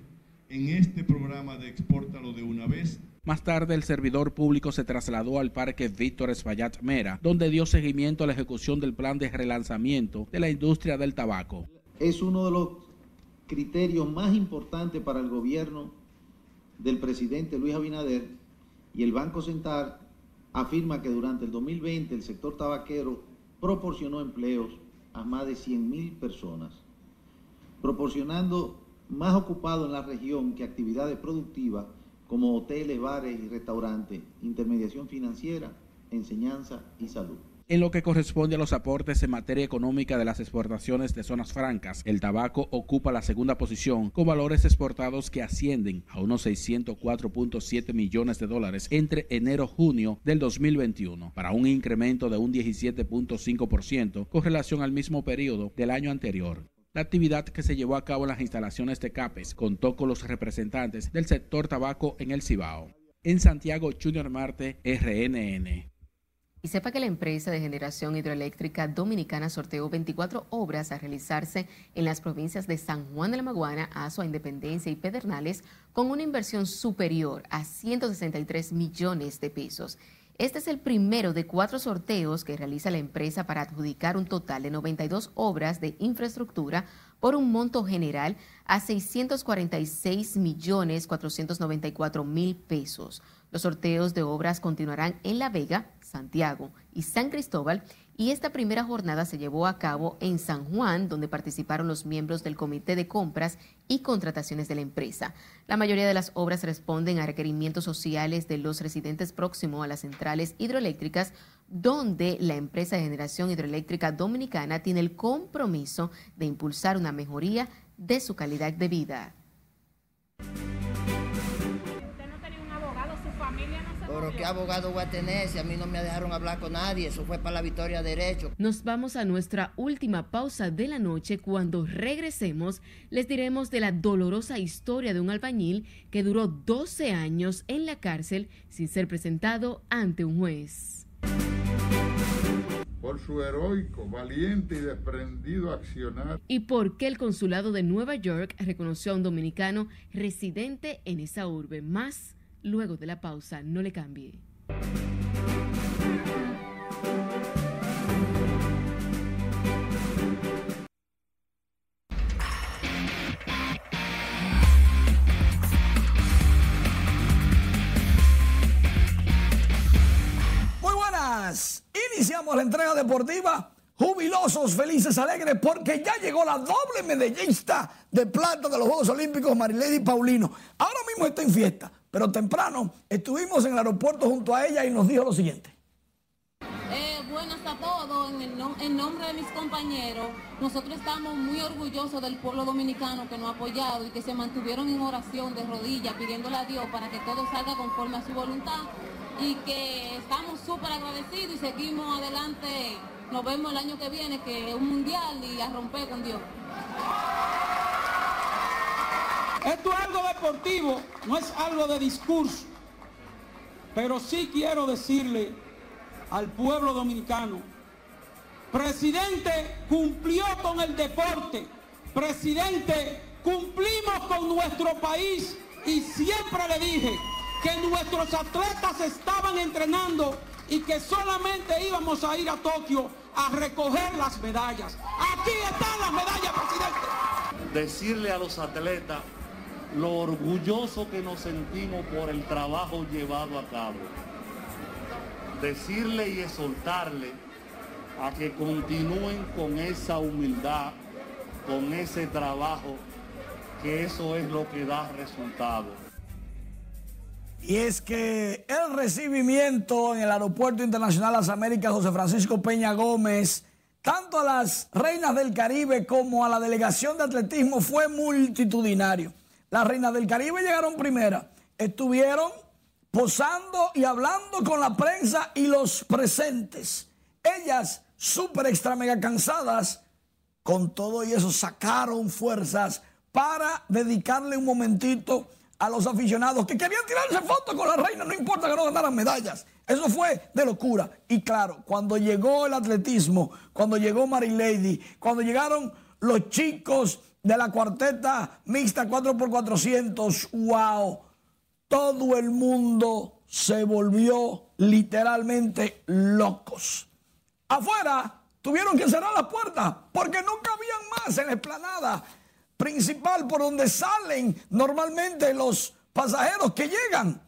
en este programa de Exportalo de una vez más tarde, el servidor público se trasladó al Parque Víctor Espaillat Mera, donde dio seguimiento a la ejecución del plan de relanzamiento de la industria del tabaco. Es uno de los criterios más importantes para el gobierno del presidente Luis Abinader y el Banco Central afirma que durante el 2020 el sector tabaquero proporcionó empleos a más de 100.000 personas, proporcionando más ocupado en la región que actividades productivas como hoteles, bares y restaurantes, intermediación financiera, enseñanza y salud. En lo que corresponde a los aportes en materia económica de las exportaciones de zonas francas, el tabaco ocupa la segunda posición con valores exportados que ascienden a unos 604.7 millones de dólares entre enero-junio del 2021, para un incremento de un 17.5% con relación al mismo periodo del año anterior. La actividad que se llevó a cabo en las instalaciones de CAPES contó con los representantes del sector tabaco en el Cibao. En Santiago, Junior Marte, RNN. Y sepa que la empresa de generación hidroeléctrica dominicana sorteó 24 obras a realizarse en las provincias de San Juan de la Maguana, Azua, Independencia y Pedernales con una inversión superior a 163 millones de pesos. Este es el primero de cuatro sorteos que realiza la empresa para adjudicar un total de 92 obras de infraestructura por un monto general a 646 millones 494 mil pesos. Los sorteos de obras continuarán en La Vega, Santiago y San Cristóbal y esta primera jornada se llevó a cabo en San Juan, donde participaron los miembros del Comité de Compras y Contrataciones de la empresa. La mayoría de las obras responden a requerimientos sociales de los residentes próximos a las centrales hidroeléctricas, donde la empresa de generación hidroeléctrica dominicana tiene el compromiso de impulsar una mejoría de su calidad de vida. Pero qué abogado voy a tener si a mí no me dejaron hablar con nadie. Eso fue para la victoria de derecho. Nos vamos a nuestra última pausa de la noche. Cuando regresemos, les diremos de la dolorosa historia de un albañil que duró 12 años en la cárcel sin ser presentado ante un juez. Por su heroico, valiente y desprendido accionar. Y por qué el consulado de Nueva York reconoció a un dominicano residente en esa urbe. Más luego de la pausa. No le cambie. Muy buenas. Iniciamos la entrega deportiva jubilosos, felices, alegres, porque ya llegó la doble medallista de plata de los Juegos Olímpicos, Marilady Paulino. Ahora mismo está en fiesta. Pero temprano estuvimos en el aeropuerto junto a ella y nos dijo lo siguiente. Eh, buenas a todos, en, nombre de mis compañeros, nosotros estamos muy orgullosos del pueblo dominicano que nos ha apoyado y que se mantuvieron en oración de rodillas pidiéndole a Dios para que todo salga conforme a su voluntad y que estamos súper agradecidos y seguimos adelante. Nos vemos el año que viene, que es un mundial y a romper con Dios. Esto es algo deportivo, no es algo de discurso. Pero sí quiero decirle al pueblo dominicano, presidente cumplió con el deporte, presidente cumplimos con nuestro país y siempre le dije que nuestros atletas estaban entrenando y que solamente íbamos a ir a Tokio a recoger las medallas. Aquí están las medallas, presidente. Decirle a los atletas lo orgulloso que nos sentimos por el trabajo llevado a cabo. Decirle y exhortarle a que continúen con esa humildad, con ese trabajo, que eso es lo que da resultados. Y es que el recibimiento en el Aeropuerto Internacional Las Américas José Francisco Peña Gómez, tanto a las reinas del Caribe como a la delegación de atletismo fue multitudinario. Las reinas del Caribe llegaron primera, estuvieron posando y hablando con la prensa y los presentes. Ellas, súper extra mega cansadas, con todo y eso sacaron fuerzas para dedicarle un momentito a los aficionados que querían tirarse fotos con la reina, no importa que no ganaran medallas. Eso fue de locura. Y claro, cuando llegó el atletismo, cuando llegó Mary Lady, cuando llegaron los chicos de la cuarteta mixta 4x400, wow, todo el mundo se volvió literalmente locos. Afuera tuvieron que cerrar las puertas porque no cabían más en la esplanada principal por donde salen normalmente los pasajeros que llegan.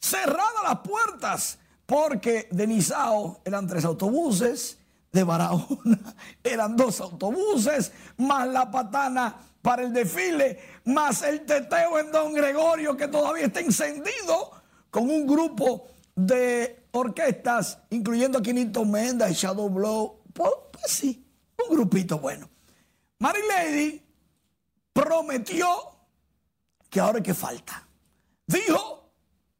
Cerradas las puertas porque de Nizao eran tres autobuses, de Barahona eran dos autobuses, más la patana para el desfile, más el teteo en Don Gregorio que todavía está encendido con un grupo de orquestas, incluyendo a Quinito Menda Shadow Blow. Pues, pues sí, un grupito bueno. Mary Lady prometió que ahora es que falta. Dijo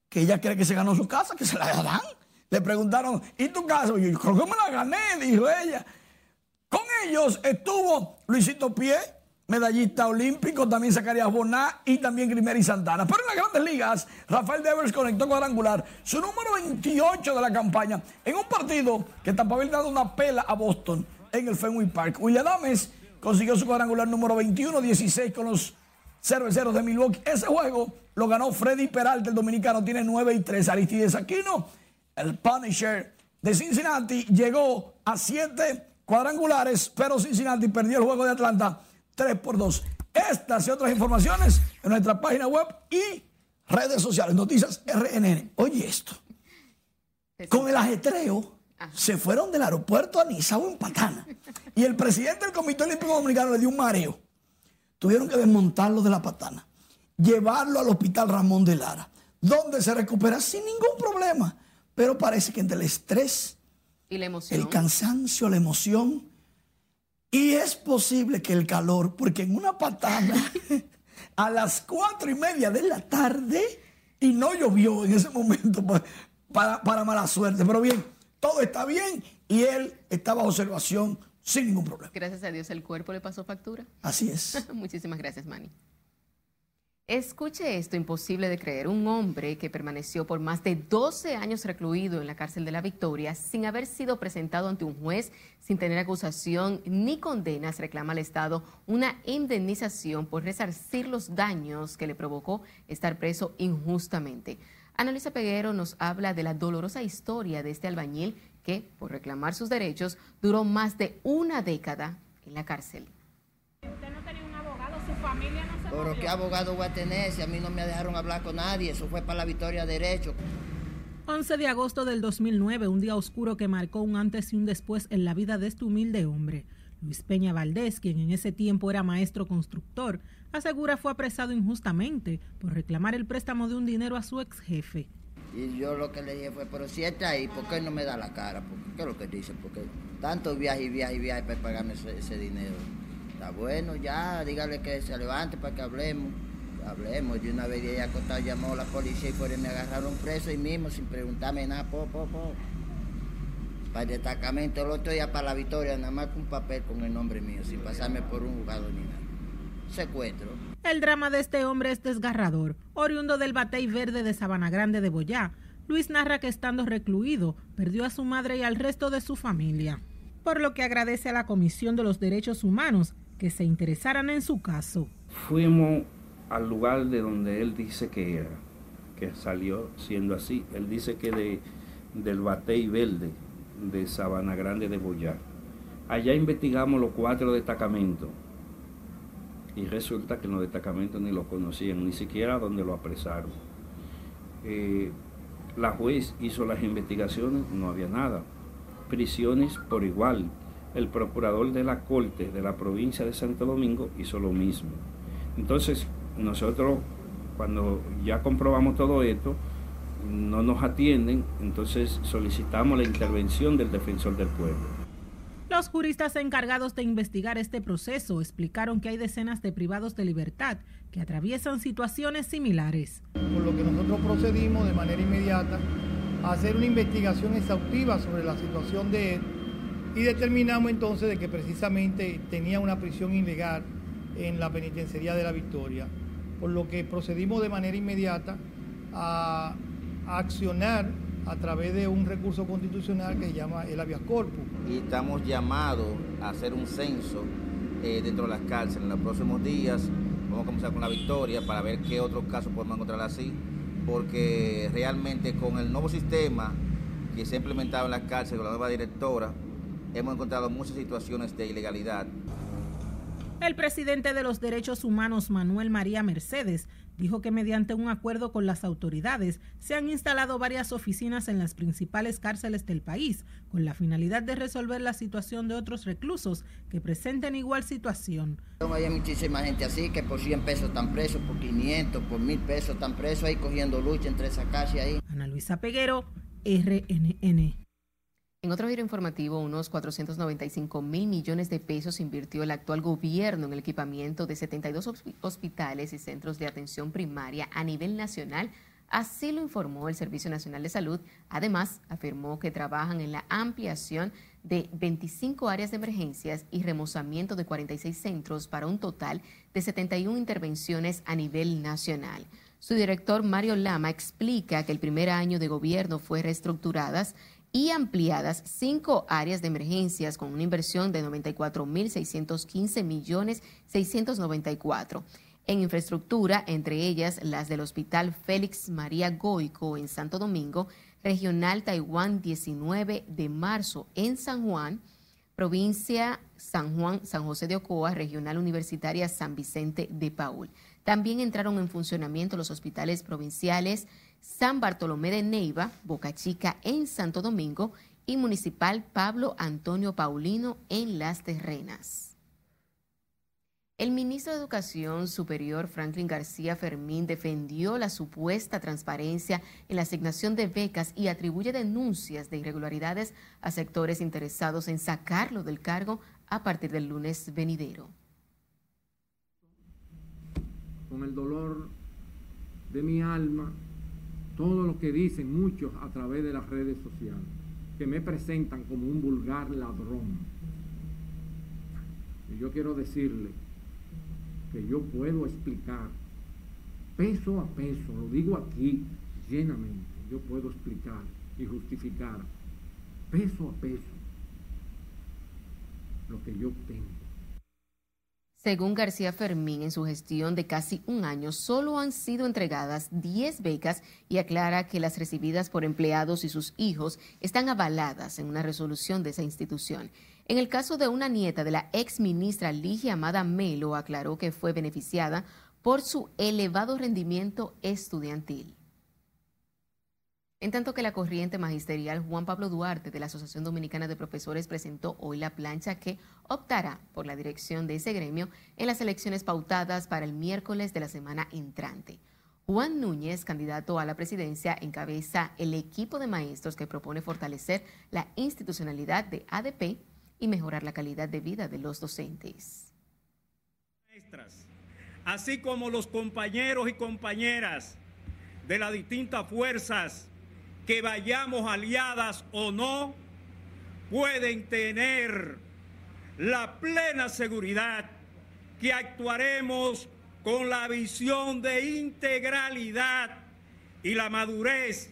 que ella quiere que se ganó su casa, que se la dan. Le preguntaron, ¿y tu casa? yo creo que me la gané, dijo ella. Con ellos estuvo Luisito Pie, medallista olímpico, también Zacarías Boná y también Grimeri Santana. Pero en las grandes ligas, Rafael Devers conectó cuadrangular, su número 28 de la campaña, en un partido que Tampa había dado una pela a Boston en el Fenway Park. William Dames consiguió su cuadrangular número 21-16 con los cerveceros de Milwaukee. Ese juego lo ganó Freddy Peralta, el dominicano, tiene 9 y 3. Aristides Aquino, el Punisher de Cincinnati, llegó a 7 cuadrangulares, pero Cincinnati perdió el juego de Atlanta 3 por 2. Estas y otras informaciones en nuestra página web y redes sociales, noticias RNN. Oye esto. Con el ajetreo se fueron del aeropuerto a Nizao en Patana. Y el presidente del Comité Olímpico Dominicano le dio un mareo. Tuvieron que desmontarlo de la Patana, llevarlo al Hospital Ramón de Lara, donde se recupera sin ningún problema. Pero parece que entre el estrés, ¿Y la emoción? el cansancio, la emoción, y es posible que el calor, porque en una patana a las cuatro y media de la tarde, y no llovió en ese momento para, para mala suerte, pero bien, todo está bien y él está bajo observación sin ningún problema. Gracias a Dios el cuerpo le pasó factura. Así es. Muchísimas gracias, Manny. Escuche esto, imposible de creer. Un hombre que permaneció por más de 12 años recluido en la cárcel de la Victoria sin haber sido presentado ante un juez, sin tener acusación ni condenas, reclama al Estado una indemnización por resarcir los daños que le provocó estar preso injustamente. Ana Luisa Peguero nos habla de la dolorosa historia de este albañil que, por reclamar sus derechos, duró más de una década en la cárcel. ¿Usted no tenía un abogado? ¿Su familia no Pero qué abogado voy a tener si a mí no me dejaron hablar con nadie. Eso fue para la Victoria Derecho. 11 de agosto del 2009, un día oscuro que marcó un antes y un después en la vida de este humilde hombre. Luis Peña Valdés, quien en ese tiempo era maestro constructor, asegura fue apresado injustamente por reclamar el préstamo de un dinero a su ex jefe. Y yo lo que le dije fue, pero si está ahí, ¿por qué no me da la cara? ¿Qué es lo que dice? Porque tanto viaje y viaje y viaje para pagarme ese, ese dinero. Bueno, ya, dígale que se levante para que hablemos. Hablemos, de una vez ahí acostado llamó a la policía y fueron y me agarraron preso y mismo sin preguntarme nada, po, po, po. Para el destacamento, el otro día para la victoria, nada más con un papel con el nombre mío, sin pasarme por un jugador ni nada. Secuestro. El drama de este hombre es desgarrador. Oriundo del Batey Verde de Sabana Grande de Boyá, Luis narra que estando recluido, perdió a su madre y al resto de su familia, por lo que agradece a la Comisión de los Derechos Humanos que se interesaran en su caso. Fuimos al lugar de donde él dice que era, que salió siendo así. Él dice que de, del Batey Verde, de Sabana Grande de Boyar. Allá investigamos los cuatro destacamentos y resulta que los destacamentos ni lo conocían, ni siquiera donde lo apresaron. Eh, la juez hizo las investigaciones, no había nada. Prisiones por igual. El procurador de la corte de la provincia de Santo Domingo hizo lo mismo. Entonces, nosotros, cuando ya comprobamos todo esto, no nos atienden, entonces solicitamos la intervención del defensor del pueblo. Los juristas encargados de investigar este proceso explicaron que hay decenas de privados de libertad que atraviesan situaciones similares. Por lo que nosotros procedimos de manera inmediata a hacer una investigación exhaustiva sobre la situación de él y determinamos entonces de que precisamente tenía una prisión ilegal en la penitenciaría de la Victoria, por lo que procedimos de manera inmediata a, accionar a través de un recurso constitucional que se llama el habeas corpus. Y estamos llamados a hacer un censo eh, dentro de las cárceles. En los próximos días vamos a comenzar con la victoria para ver qué otros casos podemos encontrar así, porque realmente con el nuevo sistema que se ha implementado en las cárceles, con la nueva directora, hemos encontrado muchas situaciones de ilegalidad. El presidente de los Derechos Humanos, Manuel María Mercedes, dijo que mediante un acuerdo con las autoridades se han instalado varias oficinas en las principales cárceles del país con la finalidad de resolver la situación de otros reclusos que presenten igual situación. Hay muchísima gente así que por 100 pesos están presos, por 500, por 1000 pesos están presos ahí cogiendo lucha entre esa calle ahí. Ana Luisa Peguero, RNN. En otro giro informativo, unos 495 mil millones de pesos invirtió el actual gobierno en el equipamiento de 72 hospitales y centros de atención primaria a nivel nacional. Así lo informó el Servicio Nacional de Salud. Además, afirmó que trabajan en la ampliación de 25 áreas de emergencias y remozamiento de 46 centros para un total de 71 intervenciones a nivel nacional. Su director Mario Lama explica que el primer año de gobierno fue reestructuradas y ampliadas cinco áreas de emergencias con una inversión de 94.615 millones 694 en infraestructura, entre ellas las del Hospital Félix María Goico en Santo Domingo, Regional Taiwán 19 de marzo en San Juan, Provincia San Juan, San José de Ocoa, Regional Universitaria San Vicente de Paul. También entraron en funcionamiento los hospitales provinciales San Bartolomé de Neiva, Boca Chica en Santo Domingo y Municipal Pablo Antonio Paulino en Las Terrenas. El ministro de Educación Superior Franklin García Fermín defendió la supuesta transparencia en la asignación de becas y atribuye denuncias de irregularidades a sectores interesados en sacarlo del cargo a partir del lunes venidero. Con el dolor de mi alma, todo lo que dicen muchos a través de las redes sociales, que me presentan como un vulgar ladrón. Y yo quiero decirle que yo puedo explicar peso a peso, lo digo aquí llenamente, yo puedo explicar y justificar peso a peso lo que yo tengo. Según García Fermín, en su gestión de casi un año solo han sido entregadas 10 becas y aclara que las recibidas por empleados y sus hijos están avaladas en una resolución de esa institución. En el caso de una nieta de la ex ministra Ligia Amada Melo, aclaró que fue beneficiada por su elevado rendimiento estudiantil. En tanto que la corriente magisterial Juan Pablo Duarte de la Asociación Dominicana de Profesores presentó hoy la plancha que optará por la dirección de ese gremio en las elecciones pautadas para el miércoles de la semana entrante. Juan Núñez, candidato a la presidencia, encabeza el equipo de maestros que propone fortalecer la institucionalidad de ADP y mejorar la calidad de vida de los docentes. Así como los compañeros y compañeras de las distintas fuerzas que vayamos aliadas o no, pueden tener la plena seguridad que actuaremos con la visión de integralidad y la madurez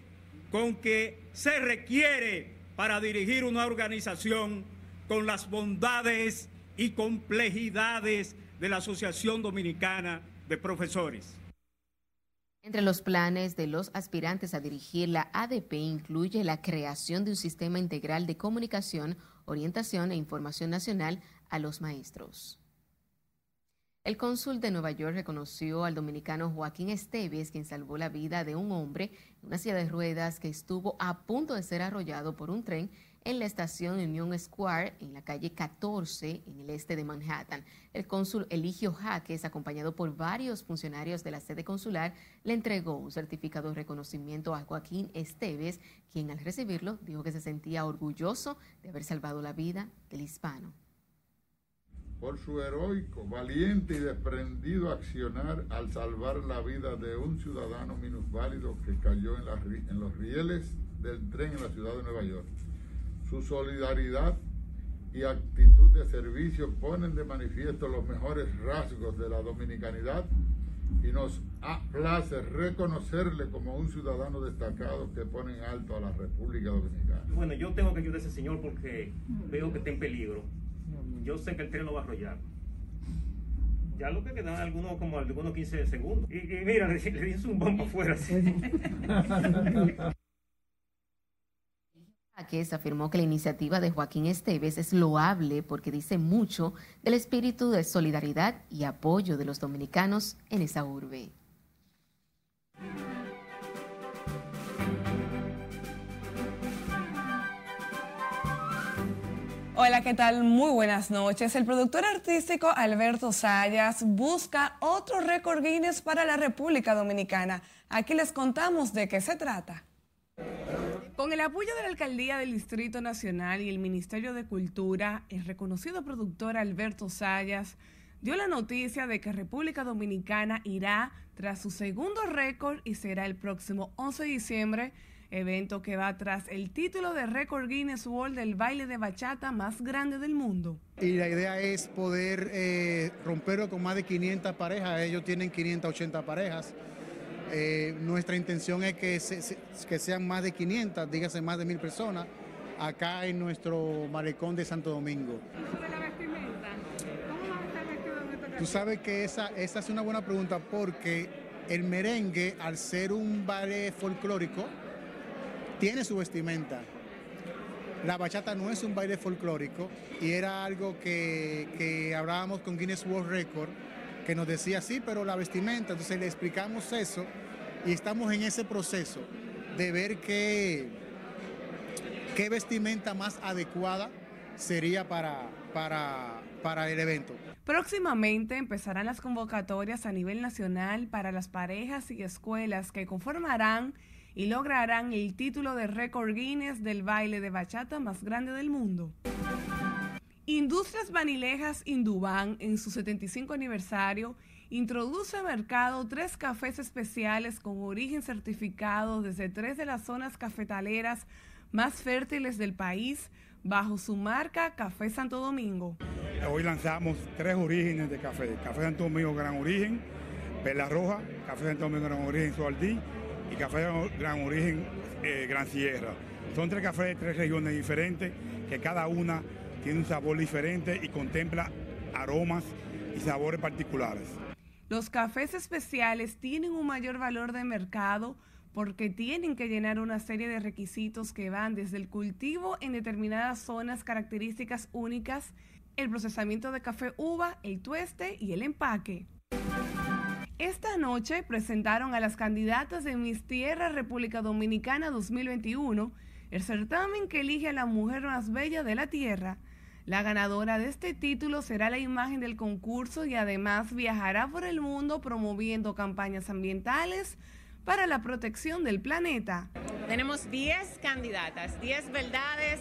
con que se requiere para dirigir una organización con las bondades y complejidades de la Asociación Dominicana de Profesores. Entre los planes de los aspirantes a dirigir la ADP incluye la creación de un sistema integral de comunicación, orientación e información nacional a los maestros. El cónsul de Nueva York reconoció al dominicano Joaquín Esteves, quien salvó la vida de un hombre en una silla de ruedas que estuvo a punto de ser arrollado por un tren en la estación Union Square, en la calle 14, en el este de Manhattan. El cónsul Eligio Jaques, acompañado por varios funcionarios de la sede consular, le entregó un certificado de reconocimiento a Joaquín Esteves, quien al recibirlo dijo que se sentía orgulloso de haber salvado la vida del hispano. Por su heroico, valiente y desprendido accionar al salvar la vida de un ciudadano minusválido que cayó en, en los rieles del tren en la ciudad de Nueva York su solidaridad y actitud de servicio ponen de manifiesto los mejores rasgos de la dominicanidad y nos place reconocerle como un ciudadano destacado que pone en alto a la República Dominicana. Bueno, yo tengo que ayudar a ese señor porque veo que está en peligro. Yo sé que el tren lo va a arrollar. Ya lo que quedan algunos como algunos 15 segundos. Y, mira, le, le un bombo afuera. Jaques afirmó que la iniciativa de Joaquín Esteves es loable porque dice mucho del espíritu de solidaridad y apoyo de los dominicanos en esa urbe. Hola, ¿qué tal? Muy buenas noches. El productor artístico Alberto Sayas busca otro récord Guinness para la República Dominicana. Aquí les contamos de qué se trata. Con el apoyo de la Alcaldía del Distrito Nacional y el Ministerio de Cultura, el reconocido productor Alberto Sayas dio la noticia de que República Dominicana irá tras su segundo récord y será el próximo 11 de diciembre, evento que va tras el título de récord Guinness World del baile de bachata más grande del mundo. Y la idea es poder eh, romperlo con más de 500 parejas, ellos tienen 580 parejas. Eh, nuestra intención es que, sean más de 500, dígase más de mil personas, acá en nuestro malecón de Santo Domingo. Tú sabes que esa, es una buena pregunta porque el merengue, al ser un baile folclórico, tiene su vestimenta. La bachata no es un baile folclórico y era algo que hablábamos con Guinness World Record que nos decía sí, pero la vestimenta, entonces le explicamos eso y estamos en ese proceso de ver qué, qué vestimenta más adecuada sería para, para, para el evento. Próximamente empezarán las convocatorias a nivel nacional para las parejas y escuelas que conformarán y lograrán el título de récord Guinness del baile de bachata más grande del mundo. Industrias Vanilejas Indubán, en su 75 aniversario, introduce al mercado tres cafés especiales con origen certificado desde tres de las zonas cafetaleras más fértiles del país bajo su marca Café Santo Domingo. Hoy lanzamos tres orígenes de café. Café Santo Domingo Gran Origen, Perla Roja, Café Santo Domingo Gran Origen Sualdí y Café Gran Origen eh, Gran Sierra. Son tres cafés de tres regiones diferentes que cada una tiene un sabor diferente y contempla aromas y sabores particulares. Los cafés especiales tienen un mayor valor de mercado porque tienen que llenar una serie de requisitos que van desde el cultivo en determinadas zonas características únicas, el procesamiento de café uva, el tueste y el empaque. Esta noche presentaron a las candidatas de Mis Tierra República Dominicana 2021 el certamen que elige a la mujer más bella de la tierra. La ganadora de este título será la imagen del concurso y además viajará por el mundo promoviendo campañas ambientales para la protección del planeta. Tenemos 10 candidatas, 10 verdades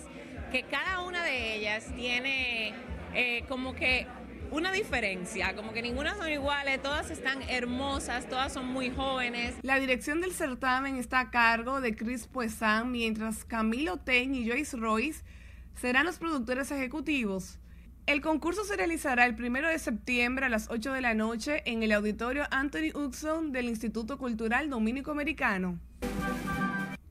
que cada una de ellas tiene eh, como que una diferencia, como que ninguna son iguales, todas están hermosas, todas son muy jóvenes. La dirección del certamen está a cargo de Chris Puesan, mientras Camilo Ten y Joyce Royce serán los productores ejecutivos. El concurso se realizará el 1 de septiembre a las 8 de la noche en el auditorio Anthony Hudson del Instituto Cultural Dominico Americano.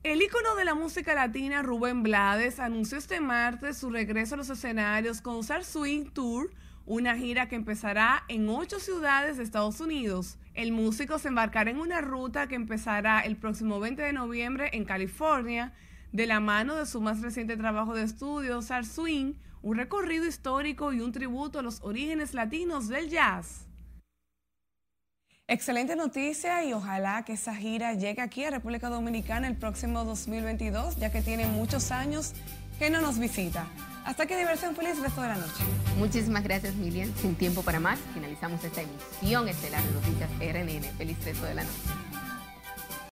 El ícono de la música latina Rubén Blades anunció este martes su regreso a los escenarios con Sar Swing Tour, una gira que empezará en ocho ciudades de Estados Unidos. El músico se embarcará en una ruta que empezará el próximo 20 de noviembre en California, de la mano de su más reciente trabajo de estudio, Sar Swing, un recorrido histórico y un tributo a los orígenes latinos del jazz. Excelente noticia y ojalá que esa gira llegue aquí a República Dominicana el próximo 2022, ya que tiene muchos años que no nos visita. Hasta que diversión feliz resto de la noche. Muchísimas gracias, Miriam. Sin tiempo para más, finalizamos esta emisión estelar de Noticias RNN. Feliz resto de la noche.